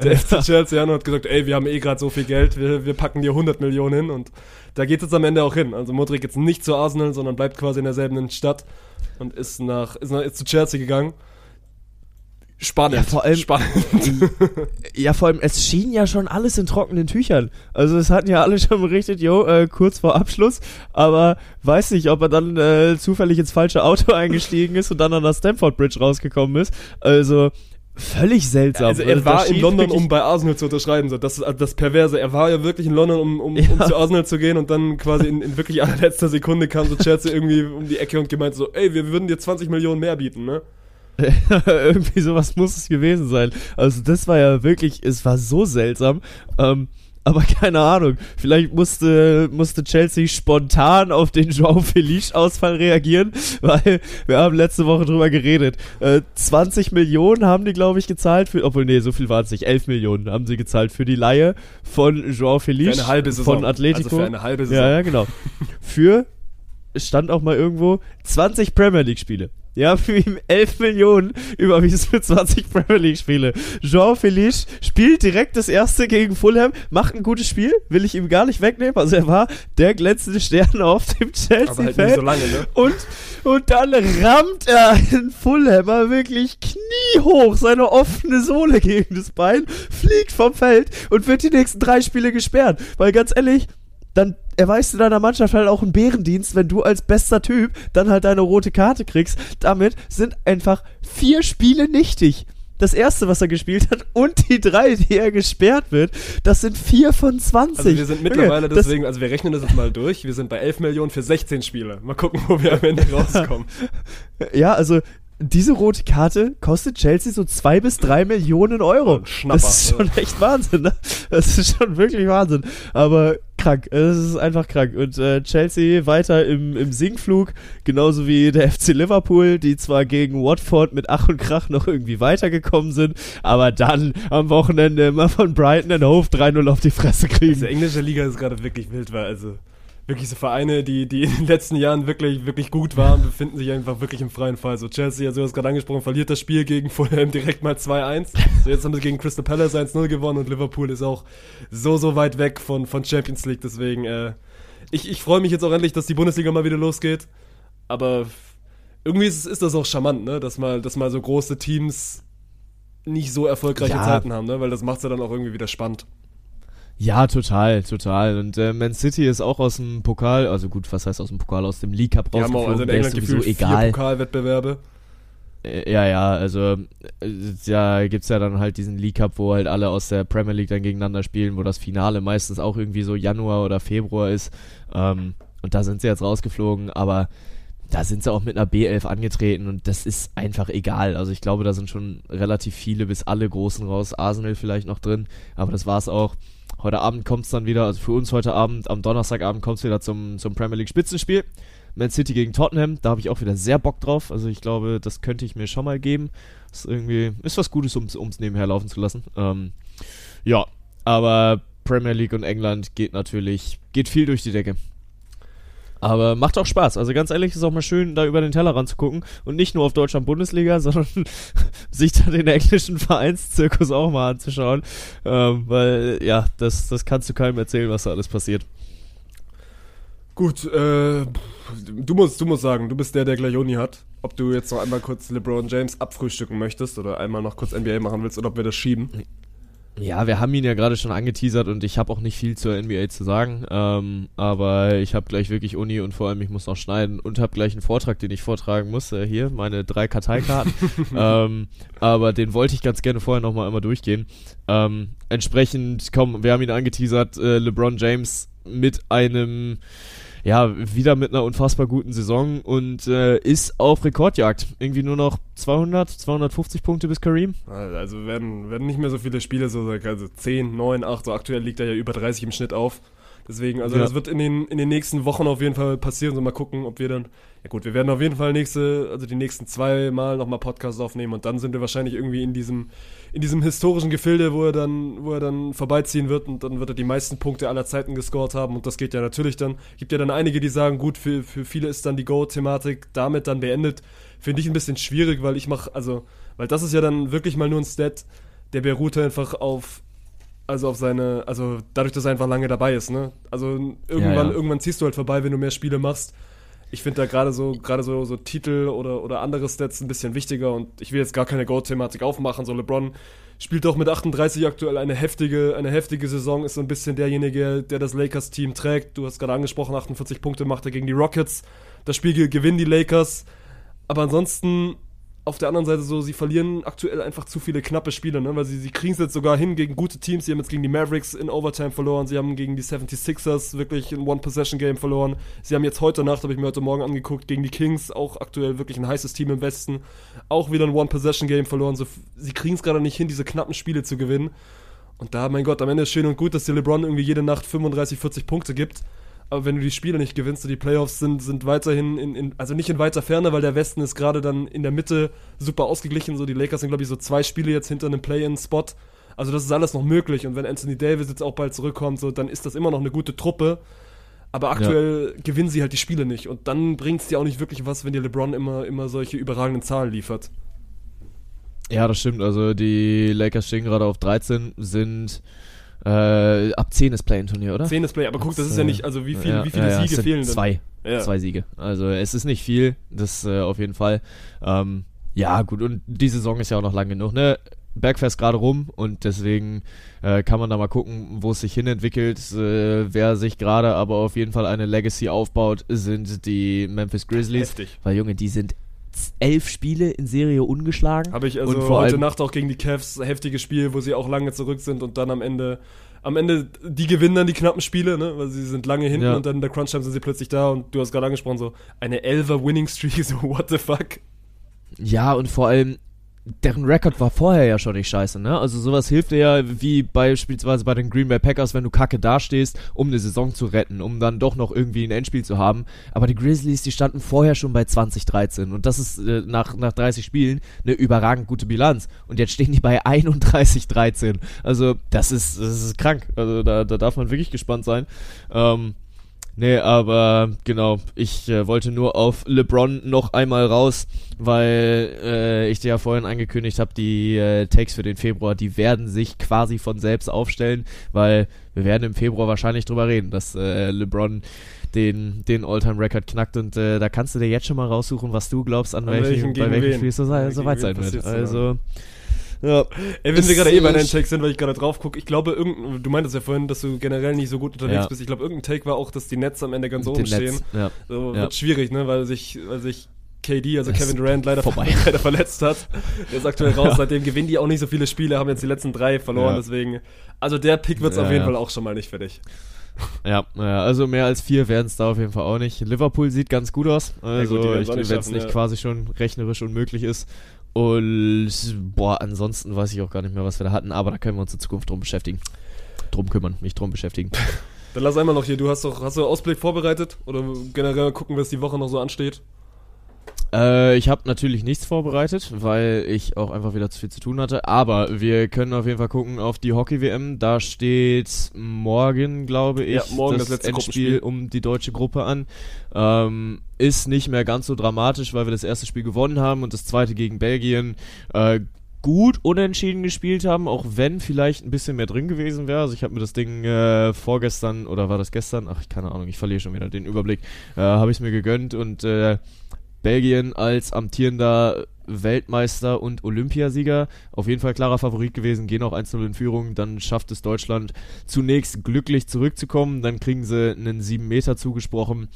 Der FC Chelsea an und hat gesagt, ey, wir haben eh gerade so viel Geld, wir, wir packen dir 100 Millionen hin und da geht es jetzt am Ende auch hin. Also Modric jetzt nicht zu Arsenal, sondern bleibt quasi in derselben Stadt und ist nach, ist nach ist zu Chelsea gegangen. Spannend. Ja, vor allem- Spannend. Ja, vor allem, es schien ja schon alles in trockenen Tüchern. Also es hatten ja alle schon berichtet, jo, äh, kurz vor Abschluss, aber weiß nicht, ob er dann äh, zufällig ins falsche Auto eingestiegen ist und dann an der Stamford Bridge rausgekommen ist. Also völlig seltsam. Also er da war in London, um bei Arsenal zu unterschreiben. So. Das ist also das Perverse. Er war ja wirklich in London, um, um, um Ja. zu Arsenal zu gehen und dann quasi in, in wirklich allerletzter Sekunde kam so Chelsea irgendwie um die Ecke und gemeint so, ey, wir würden dir 20 Millionen mehr bieten, ne? Irgendwie sowas muss es gewesen sein. Also das war ja wirklich, es war so seltsam. Ähm, aber keine Ahnung, vielleicht musste, musste Chelsea spontan auf den Joao Felice-Ausfall reagieren, weil wir haben letzte Woche drüber geredet. Äh, 20 Millionen haben die, glaube ich, gezahlt für, obwohl, nee, so viel waren es nicht, 11 Millionen haben sie gezahlt für die Laie von Joao Felice. Für eine halbe Saison. Von Atletico. Also für eine halbe Saison. Ja, ja, genau. Für, stand auch mal irgendwo, 20 Premier League Spiele. Ja, für ihm 11 Millionen überwiesen für 20 Premier League Spiele. Jean Felice spielt direkt das erste gegen Fulham, macht ein gutes Spiel, will ich ihm gar nicht wegnehmen. Also er war der glänzende Stern auf dem Aber halt nicht Chelsea-Feld. so lange, ne? Und, und dann rammt er einen Fulhammer wirklich kniehoch seine offene Sohle gegen das Bein, fliegt vom Feld und wird die nächsten drei Spiele gesperrt. Weil ganz ehrlich, dann erweist du deiner Mannschaft halt auch einen Bärendienst, wenn du als bester Typ dann halt deine rote Karte kriegst. Damit sind einfach vier Spiele nichtig. Das erste, was er gespielt hat und die drei, die er gesperrt wird, das sind vier von 20. Also wir sind mittlerweile das- deswegen, also wir rechnen das jetzt mal durch, wir sind bei 11 Millionen für 16 Spiele. Mal gucken, wo wir am Ende rauskommen. Ja, also diese rote Karte kostet Chelsea so zwei bis drei Millionen Euro. Schnapper, das ist schon echt Wahnsinn, ne? Das ist schon wirklich Wahnsinn. Aber krank, es ist einfach krank. Und äh, Chelsea weiter im, im Sinkflug, genauso wie der FC Liverpool, die zwar gegen Watford mit Ach und Krach noch irgendwie weitergekommen sind, aber dann am Wochenende immer von Brighton and Hove 3-0 auf die Fresse kriegen. Diese englische Liga ist gerade wirklich wild, weil also wirklich so Vereine, die, die in den letzten Jahren wirklich, wirklich gut waren, befinden sich einfach wirklich im freien Fall. So Chelsea, also du hast gerade angesprochen, verliert das Spiel gegen Fulham direkt mal 2-1. So jetzt haben sie gegen Crystal Palace 1-0 gewonnen und Liverpool ist auch so, so weit weg von, von Champions League. Deswegen, äh, ich, ich freue mich jetzt auch endlich, dass die Bundesliga mal wieder losgeht. Aber irgendwie ist, ist das auch charmant, ne? Dass mal, dass mal so große Teams nicht so erfolgreiche Ja. Zeiten haben, ne? Weil das macht ja dann auch irgendwie wieder spannend. Ja, total, total. Und äh, Man City ist auch aus dem Pokal, also gut, was heißt aus dem Pokal, aus dem League Cup Die haben auch also in England gefühlt egal. vier Pokalwettbewerbe. Äh, Ja, ja, also äh, da gibt's ja dann halt diesen League Cup, wo halt alle aus der Premier League dann gegeneinander spielen, wo das Finale meistens auch irgendwie so Januar oder Februar ist. Ähm, und da sind sie jetzt rausgeflogen, aber da sind sie auch mit einer B11 angetreten und das ist einfach egal. Also ich glaube, da sind schon relativ viele bis alle Großen raus. Arsenal vielleicht noch drin, aber das war's auch. Heute Abend kommt's dann wieder, also für uns heute Abend, am Donnerstagabend kommt's wieder zum, zum Premier League Spitzenspiel. Man City gegen Tottenham, da habe ich auch wieder sehr Bock drauf. Also ich glaube, das könnte ich mir schon mal geben. Ist irgendwie, ist was Gutes, ums, ums nebenher laufen zu lassen. Ähm, ja, aber Premier League und England geht natürlich, geht viel durch die Decke. Aber macht auch Spaß. Also ganz ehrlich, ist auch mal schön, da über den Tellerrand zu gucken und nicht nur auf Deutschland Bundesliga, sondern sich da den englischen Vereinszirkus auch mal anzuschauen. Ähm, weil, ja, das, das kannst du keinem erzählen, was da alles passiert. Gut, äh, du musst, du musst sagen, du bist der, der gleich Uni hat. Ob du jetzt noch einmal kurz LeBron James abfrühstücken möchtest oder einmal noch kurz NBA machen willst oder ob wir das schieben. Ja, wir haben ihn ja gerade schon angeteasert und ich habe auch nicht viel zur NBA zu sagen. Ähm, aber ich habe gleich wirklich Uni und vor allem ich muss noch schneiden und habe gleich einen Vortrag, den ich vortragen muss. Äh, hier, meine drei Karteikarten. ähm, aber den wollte ich ganz gerne vorher nochmal einmal durchgehen. Ähm, entsprechend, komm, wir haben ihn angeteasert, äh, LeBron James mit einem ja, wieder mit einer unfassbar guten Saison und äh, ist auf Rekordjagd. Irgendwie nur noch 200, 250 Punkte bis Kareem. Also werden, werden nicht mehr so viele Spiele, so also 10, 9, 8, so aktuell liegt er ja über 30 im Schnitt auf. Deswegen, also Ja. das wird in den, in den nächsten Wochen auf jeden Fall passieren. So mal gucken, ob wir dann. Ja gut, wir werden auf jeden Fall nächste, also die nächsten zwei Mal nochmal Podcasts aufnehmen und dann sind wir wahrscheinlich irgendwie in diesem, in diesem historischen Gefilde, wo er dann, wo er dann vorbeiziehen wird und dann wird er die meisten Punkte aller Zeiten gescored haben und das geht ja natürlich dann. Gibt ja dann einige, die sagen, gut, für, für viele ist dann die Go-Thematik damit dann beendet. Finde ich ein bisschen schwierig, weil ich mache, also, weil das ist ja dann wirklich mal nur ein Stat, der beruht einfach auf, also auf seine, also dadurch, dass er einfach lange dabei ist, ne? Also irgendwann, Ja, ja. irgendwann ziehst du halt vorbei, wenn du mehr Spiele machst. Ich finde da gerade so, gerade so, so Titel oder, oder andere Stats ein bisschen wichtiger und ich will jetzt gar keine Go-Thematik aufmachen. So LeBron spielt auch mit 38 aktuell eine heftige, eine heftige Saison, ist so ein bisschen derjenige, der das Lakers-Team trägt. Du hast gerade angesprochen, 48 Punkte macht er gegen die Rockets. Das Spiel ge- gewinnen die Lakers. Aber ansonsten, auf der anderen Seite so, sie verlieren aktuell einfach zu viele knappe Spiele, ne? weil sie, sie kriegen es jetzt sogar hin gegen gute Teams. Sie haben jetzt gegen die Mavericks in Overtime verloren, sie haben gegen die 76ers wirklich ein One-Possession-Game verloren. Sie haben jetzt heute Nacht, habe ich mir heute Morgen angeguckt, gegen die Kings, auch aktuell wirklich ein heißes Team im Westen, auch wieder ein One-Possession-Game verloren. So, sie kriegen es gerade nicht hin, diese knappen Spiele zu gewinnen. Und da, mein Gott, am Ende ist schön und gut, dass dir LeBron irgendwie jede Nacht 35, 40 Punkte gibt. Aber wenn du die Spiele nicht gewinnst und die Playoffs sind, sind weiterhin in, in, also nicht in weiter Ferne, weil der Westen ist gerade dann in der Mitte super ausgeglichen. So, die Lakers sind, glaube ich, so zwei Spiele jetzt hinter einem Play-In-Spot. Also das ist alles noch möglich. Und wenn Anthony Davis jetzt auch bald zurückkommt, so, dann ist das immer noch eine gute Truppe. Aber aktuell gewinnen sie halt die Spiele nicht. Und dann bringt es dir auch nicht wirklich was, wenn dir LeBron immer, immer solche überragenden Zahlen liefert. Ja, das stimmt. Also die Lakers stehen gerade auf 13, sind äh, ab 10 ist Play-in-Turnier, oder? 10 ist Play, aber guck, das ist äh, ja nicht, also wie, viel, ja, wie viele ja, ja, Siege fehlen denn? Zwei. Zwei Siege. Also es ist nicht viel, das äh, auf jeden Fall. Ähm, ja, gut, und die Saison ist ja auch noch lang genug, ne? Bergfest gerade rum und deswegen äh, kann man da mal gucken, wo es sich hinentwickelt. Äh, wer sich gerade aber auf jeden Fall eine Legacy aufbaut, sind die Memphis Grizzlies. Heftig. Weil, Junge, die sind elf Spiele in Serie ungeschlagen. Habe ich also heute Nacht auch gegen die Cavs heftiges Spiel, wo sie auch lange zurück sind und dann am Ende am Ende die gewinnen dann die knappen Spiele, ne, weil sie sind lange hinten Ja. und dann in der Crunch Time sind sie plötzlich da und du hast gerade angesprochen so eine Elfer Winning Streak so what the fuck. Ja, und vor allem, deren Rekord war vorher ja schon nicht scheiße, ne? Also sowas hilft dir ja, wie beispielsweise bei den Green Bay Packers, wenn du kacke dastehst, um eine Saison zu retten, um dann doch noch irgendwie ein Endspiel zu haben. Aber die Grizzlies, die standen vorher schon bei 2013 und das ist äh, nach, nach 30 Spielen eine überragend gute Bilanz. Und jetzt stehen die bei 31-13. Also das ist, das ist krank. Also da, da darf man wirklich gespannt sein. Ähm, Nee, aber genau, ich äh, wollte nur auf LeBron noch einmal raus, weil äh, ich dir ja vorhin angekündigt habe, die äh, Takes für den Februar, die werden sich quasi von selbst aufstellen, weil wir werden im Februar wahrscheinlich drüber reden, dass äh, LeBron den, den All-Time-Record knackt und äh, da kannst du dir jetzt schon mal raussuchen, was du glaubst, an, An welchem, welchem bei welchem? Spiel es so, so weit sein wird. Also, ja. Ey, wenn wir gerade eh bei deinen Takes sind, weil ich gerade drauf gucke, ich glaube, irgendein, du meintest ja vorhin, dass du generell nicht so gut unterwegs Ja. bist. Ich glaube, irgendein Take war auch, dass die Nets am Ende ganz oben stehen. Ja. So Ja. wird schwierig, ne, weil sich, weil sich KD, also Das Kevin Durant, leider, vorbei. leider verletzt hat. Der ist aktuell raus, Ja. seitdem gewinnen die auch nicht so viele Spiele, haben jetzt die letzten drei verloren, Ja. deswegen. Also der Pick wird's Ja, auf jeden. Fall auch schon mal nicht für dich. Ja, also mehr als vier werden es da auf jeden Fall auch nicht. Liverpool sieht ganz gut aus. Also, wenn nicht es nicht ja. quasi schon rechnerisch unmöglich ist. Und boah, ansonsten weiß ich auch gar nicht mehr, was wir da hatten, aber da können wir uns in Zukunft drum beschäftigen. Drum kümmern, nicht drum beschäftigen. Dann lass einmal noch hier, du hast doch, hast du Ausblick vorbereitet? Oder generell gucken, was die Woche noch so ansteht? Äh, ich habe natürlich nichts vorbereitet, weil ich auch einfach wieder zu viel zu tun hatte. Aber wir können auf jeden Fall gucken auf die Hockey-WM. Da steht morgen, glaube ich, Ja, morgen das das, letzte Endspiel um die deutsche Gruppe an. Ähm, ist nicht mehr ganz so dramatisch, weil wir das erste Spiel gewonnen haben und das zweite gegen Belgien äh, gut unentschieden gespielt haben, auch wenn vielleicht ein bisschen mehr drin gewesen wäre. Also ich habe mir das Ding äh, vorgestern oder war das gestern? Ach, keine Ahnung, ich verliere schon wieder den Überblick. Äh, habe ich mir gegönnt und äh, Belgien als amtierender Weltmeister und Olympiasieger. Auf jeden Fall klarer Favorit gewesen, gehen auch 1-0 in Führung. Dann schafft es Deutschland zunächst glücklich zurückzukommen. Dann kriegen sie einen 7 Meter zugesprochen.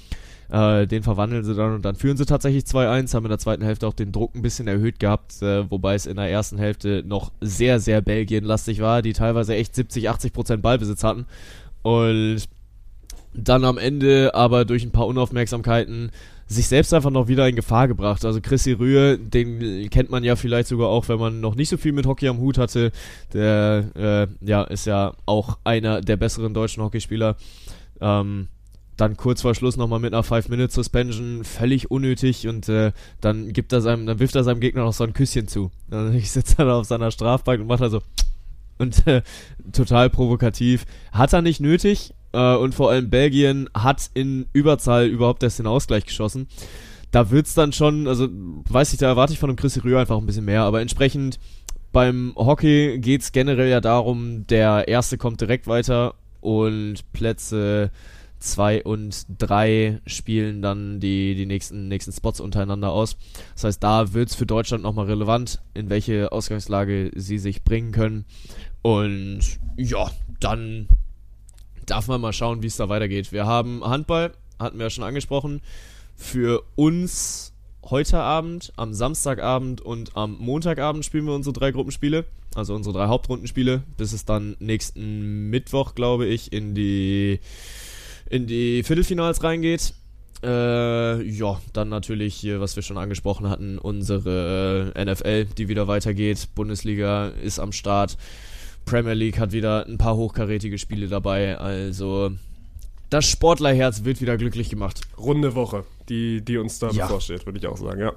Äh, den verwandeln sie dann und dann führen sie tatsächlich 2-1, haben in der zweiten Hälfte auch den Druck ein bisschen erhöht gehabt, äh, wobei es in der ersten Hälfte noch sehr, sehr Belgien-lastig war, die teilweise echt 70, 80 Prozent Ballbesitz hatten. Und dann am Ende aber durch ein paar Unaufmerksamkeiten sich selbst einfach noch wieder in Gefahr gebracht. Also Chrissy Rühe, den kennt man ja vielleicht sogar auch, wenn man noch nicht so viel mit Hockey am Hut hatte. Der äh, ja, ist ja auch einer der besseren deutschen Hockeyspieler. Ähm, dann kurz vor Schluss nochmal mit einer 5-Minute-Suspension, völlig unnötig und äh, dann gibt er seinem, dann wirft er seinem Gegner noch so ein Küsschen zu. Also ich sitze dann auf seiner Strafbank und macht da so und äh, total provokativ. Hat er nicht nötig äh, und vor allem Belgien hat in Überzahl überhaupt erst den Ausgleich geschossen. Da wird's dann schon, also weiß ich, da erwarte ich von dem Chris Rühr einfach ein bisschen mehr, aber entsprechend beim Hockey geht es generell ja darum, der Erste kommt direkt weiter und Plätze 2 und 3 spielen dann die, die nächsten, nächsten Spots untereinander aus. Das heißt, da wird es für Deutschland nochmal relevant, in welche Ausgangslage sie sich bringen können. Und ja, dann darf man mal schauen, wie es da weitergeht. Wir haben Handball, hatten wir ja schon angesprochen, für uns heute Abend, am Samstagabend und am Montagabend spielen wir unsere drei Gruppenspiele, also unsere drei Hauptrundenspiele, bis es dann nächsten Mittwoch, glaube ich, in die in die Viertelfinals reingeht. Äh, ja, dann natürlich hier, was wir schon angesprochen hatten, unsere NFL, die wieder weitergeht. Bundesliga ist am Start. Premier League hat wieder ein paar hochkarätige Spiele dabei. Also das Sportlerherz wird wieder glücklich gemacht. Runde Woche, die, die uns da Ja. bevorsteht, würde ich auch sagen, ja.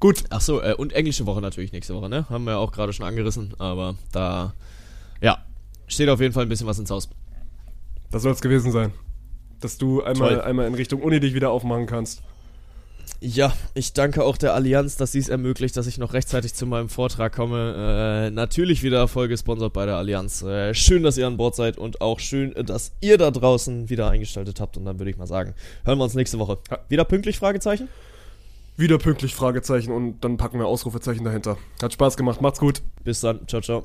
Gut, Ach so, äh, und englische Woche natürlich nächste Woche, ne? Haben wir auch gerade schon angerissen, aber da, ja, steht auf jeden Fall ein bisschen was ins Haus. das soll es gewesen sein. Dass du einmal, Toll. einmal in Richtung Uni dich wieder aufmachen kannst. Ja, ich danke auch der Allianz, dass sie es ermöglicht, dass ich noch rechtzeitig zu meinem Vortrag komme. Äh, natürlich wieder voll gesponsert bei der Allianz. Äh, schön, dass ihr an Bord seid und auch schön, äh, dass ihr da draußen wieder eingeschaltet habt. Und dann würde ich mal sagen, hören wir uns nächste Woche. Wieder pünktlich? Fragezeichen? Wieder pünktlich, Fragezeichen und dann packen wir Ausrufezeichen dahinter. Hat Spaß gemacht, macht's gut. Bis dann. Ciao, ciao.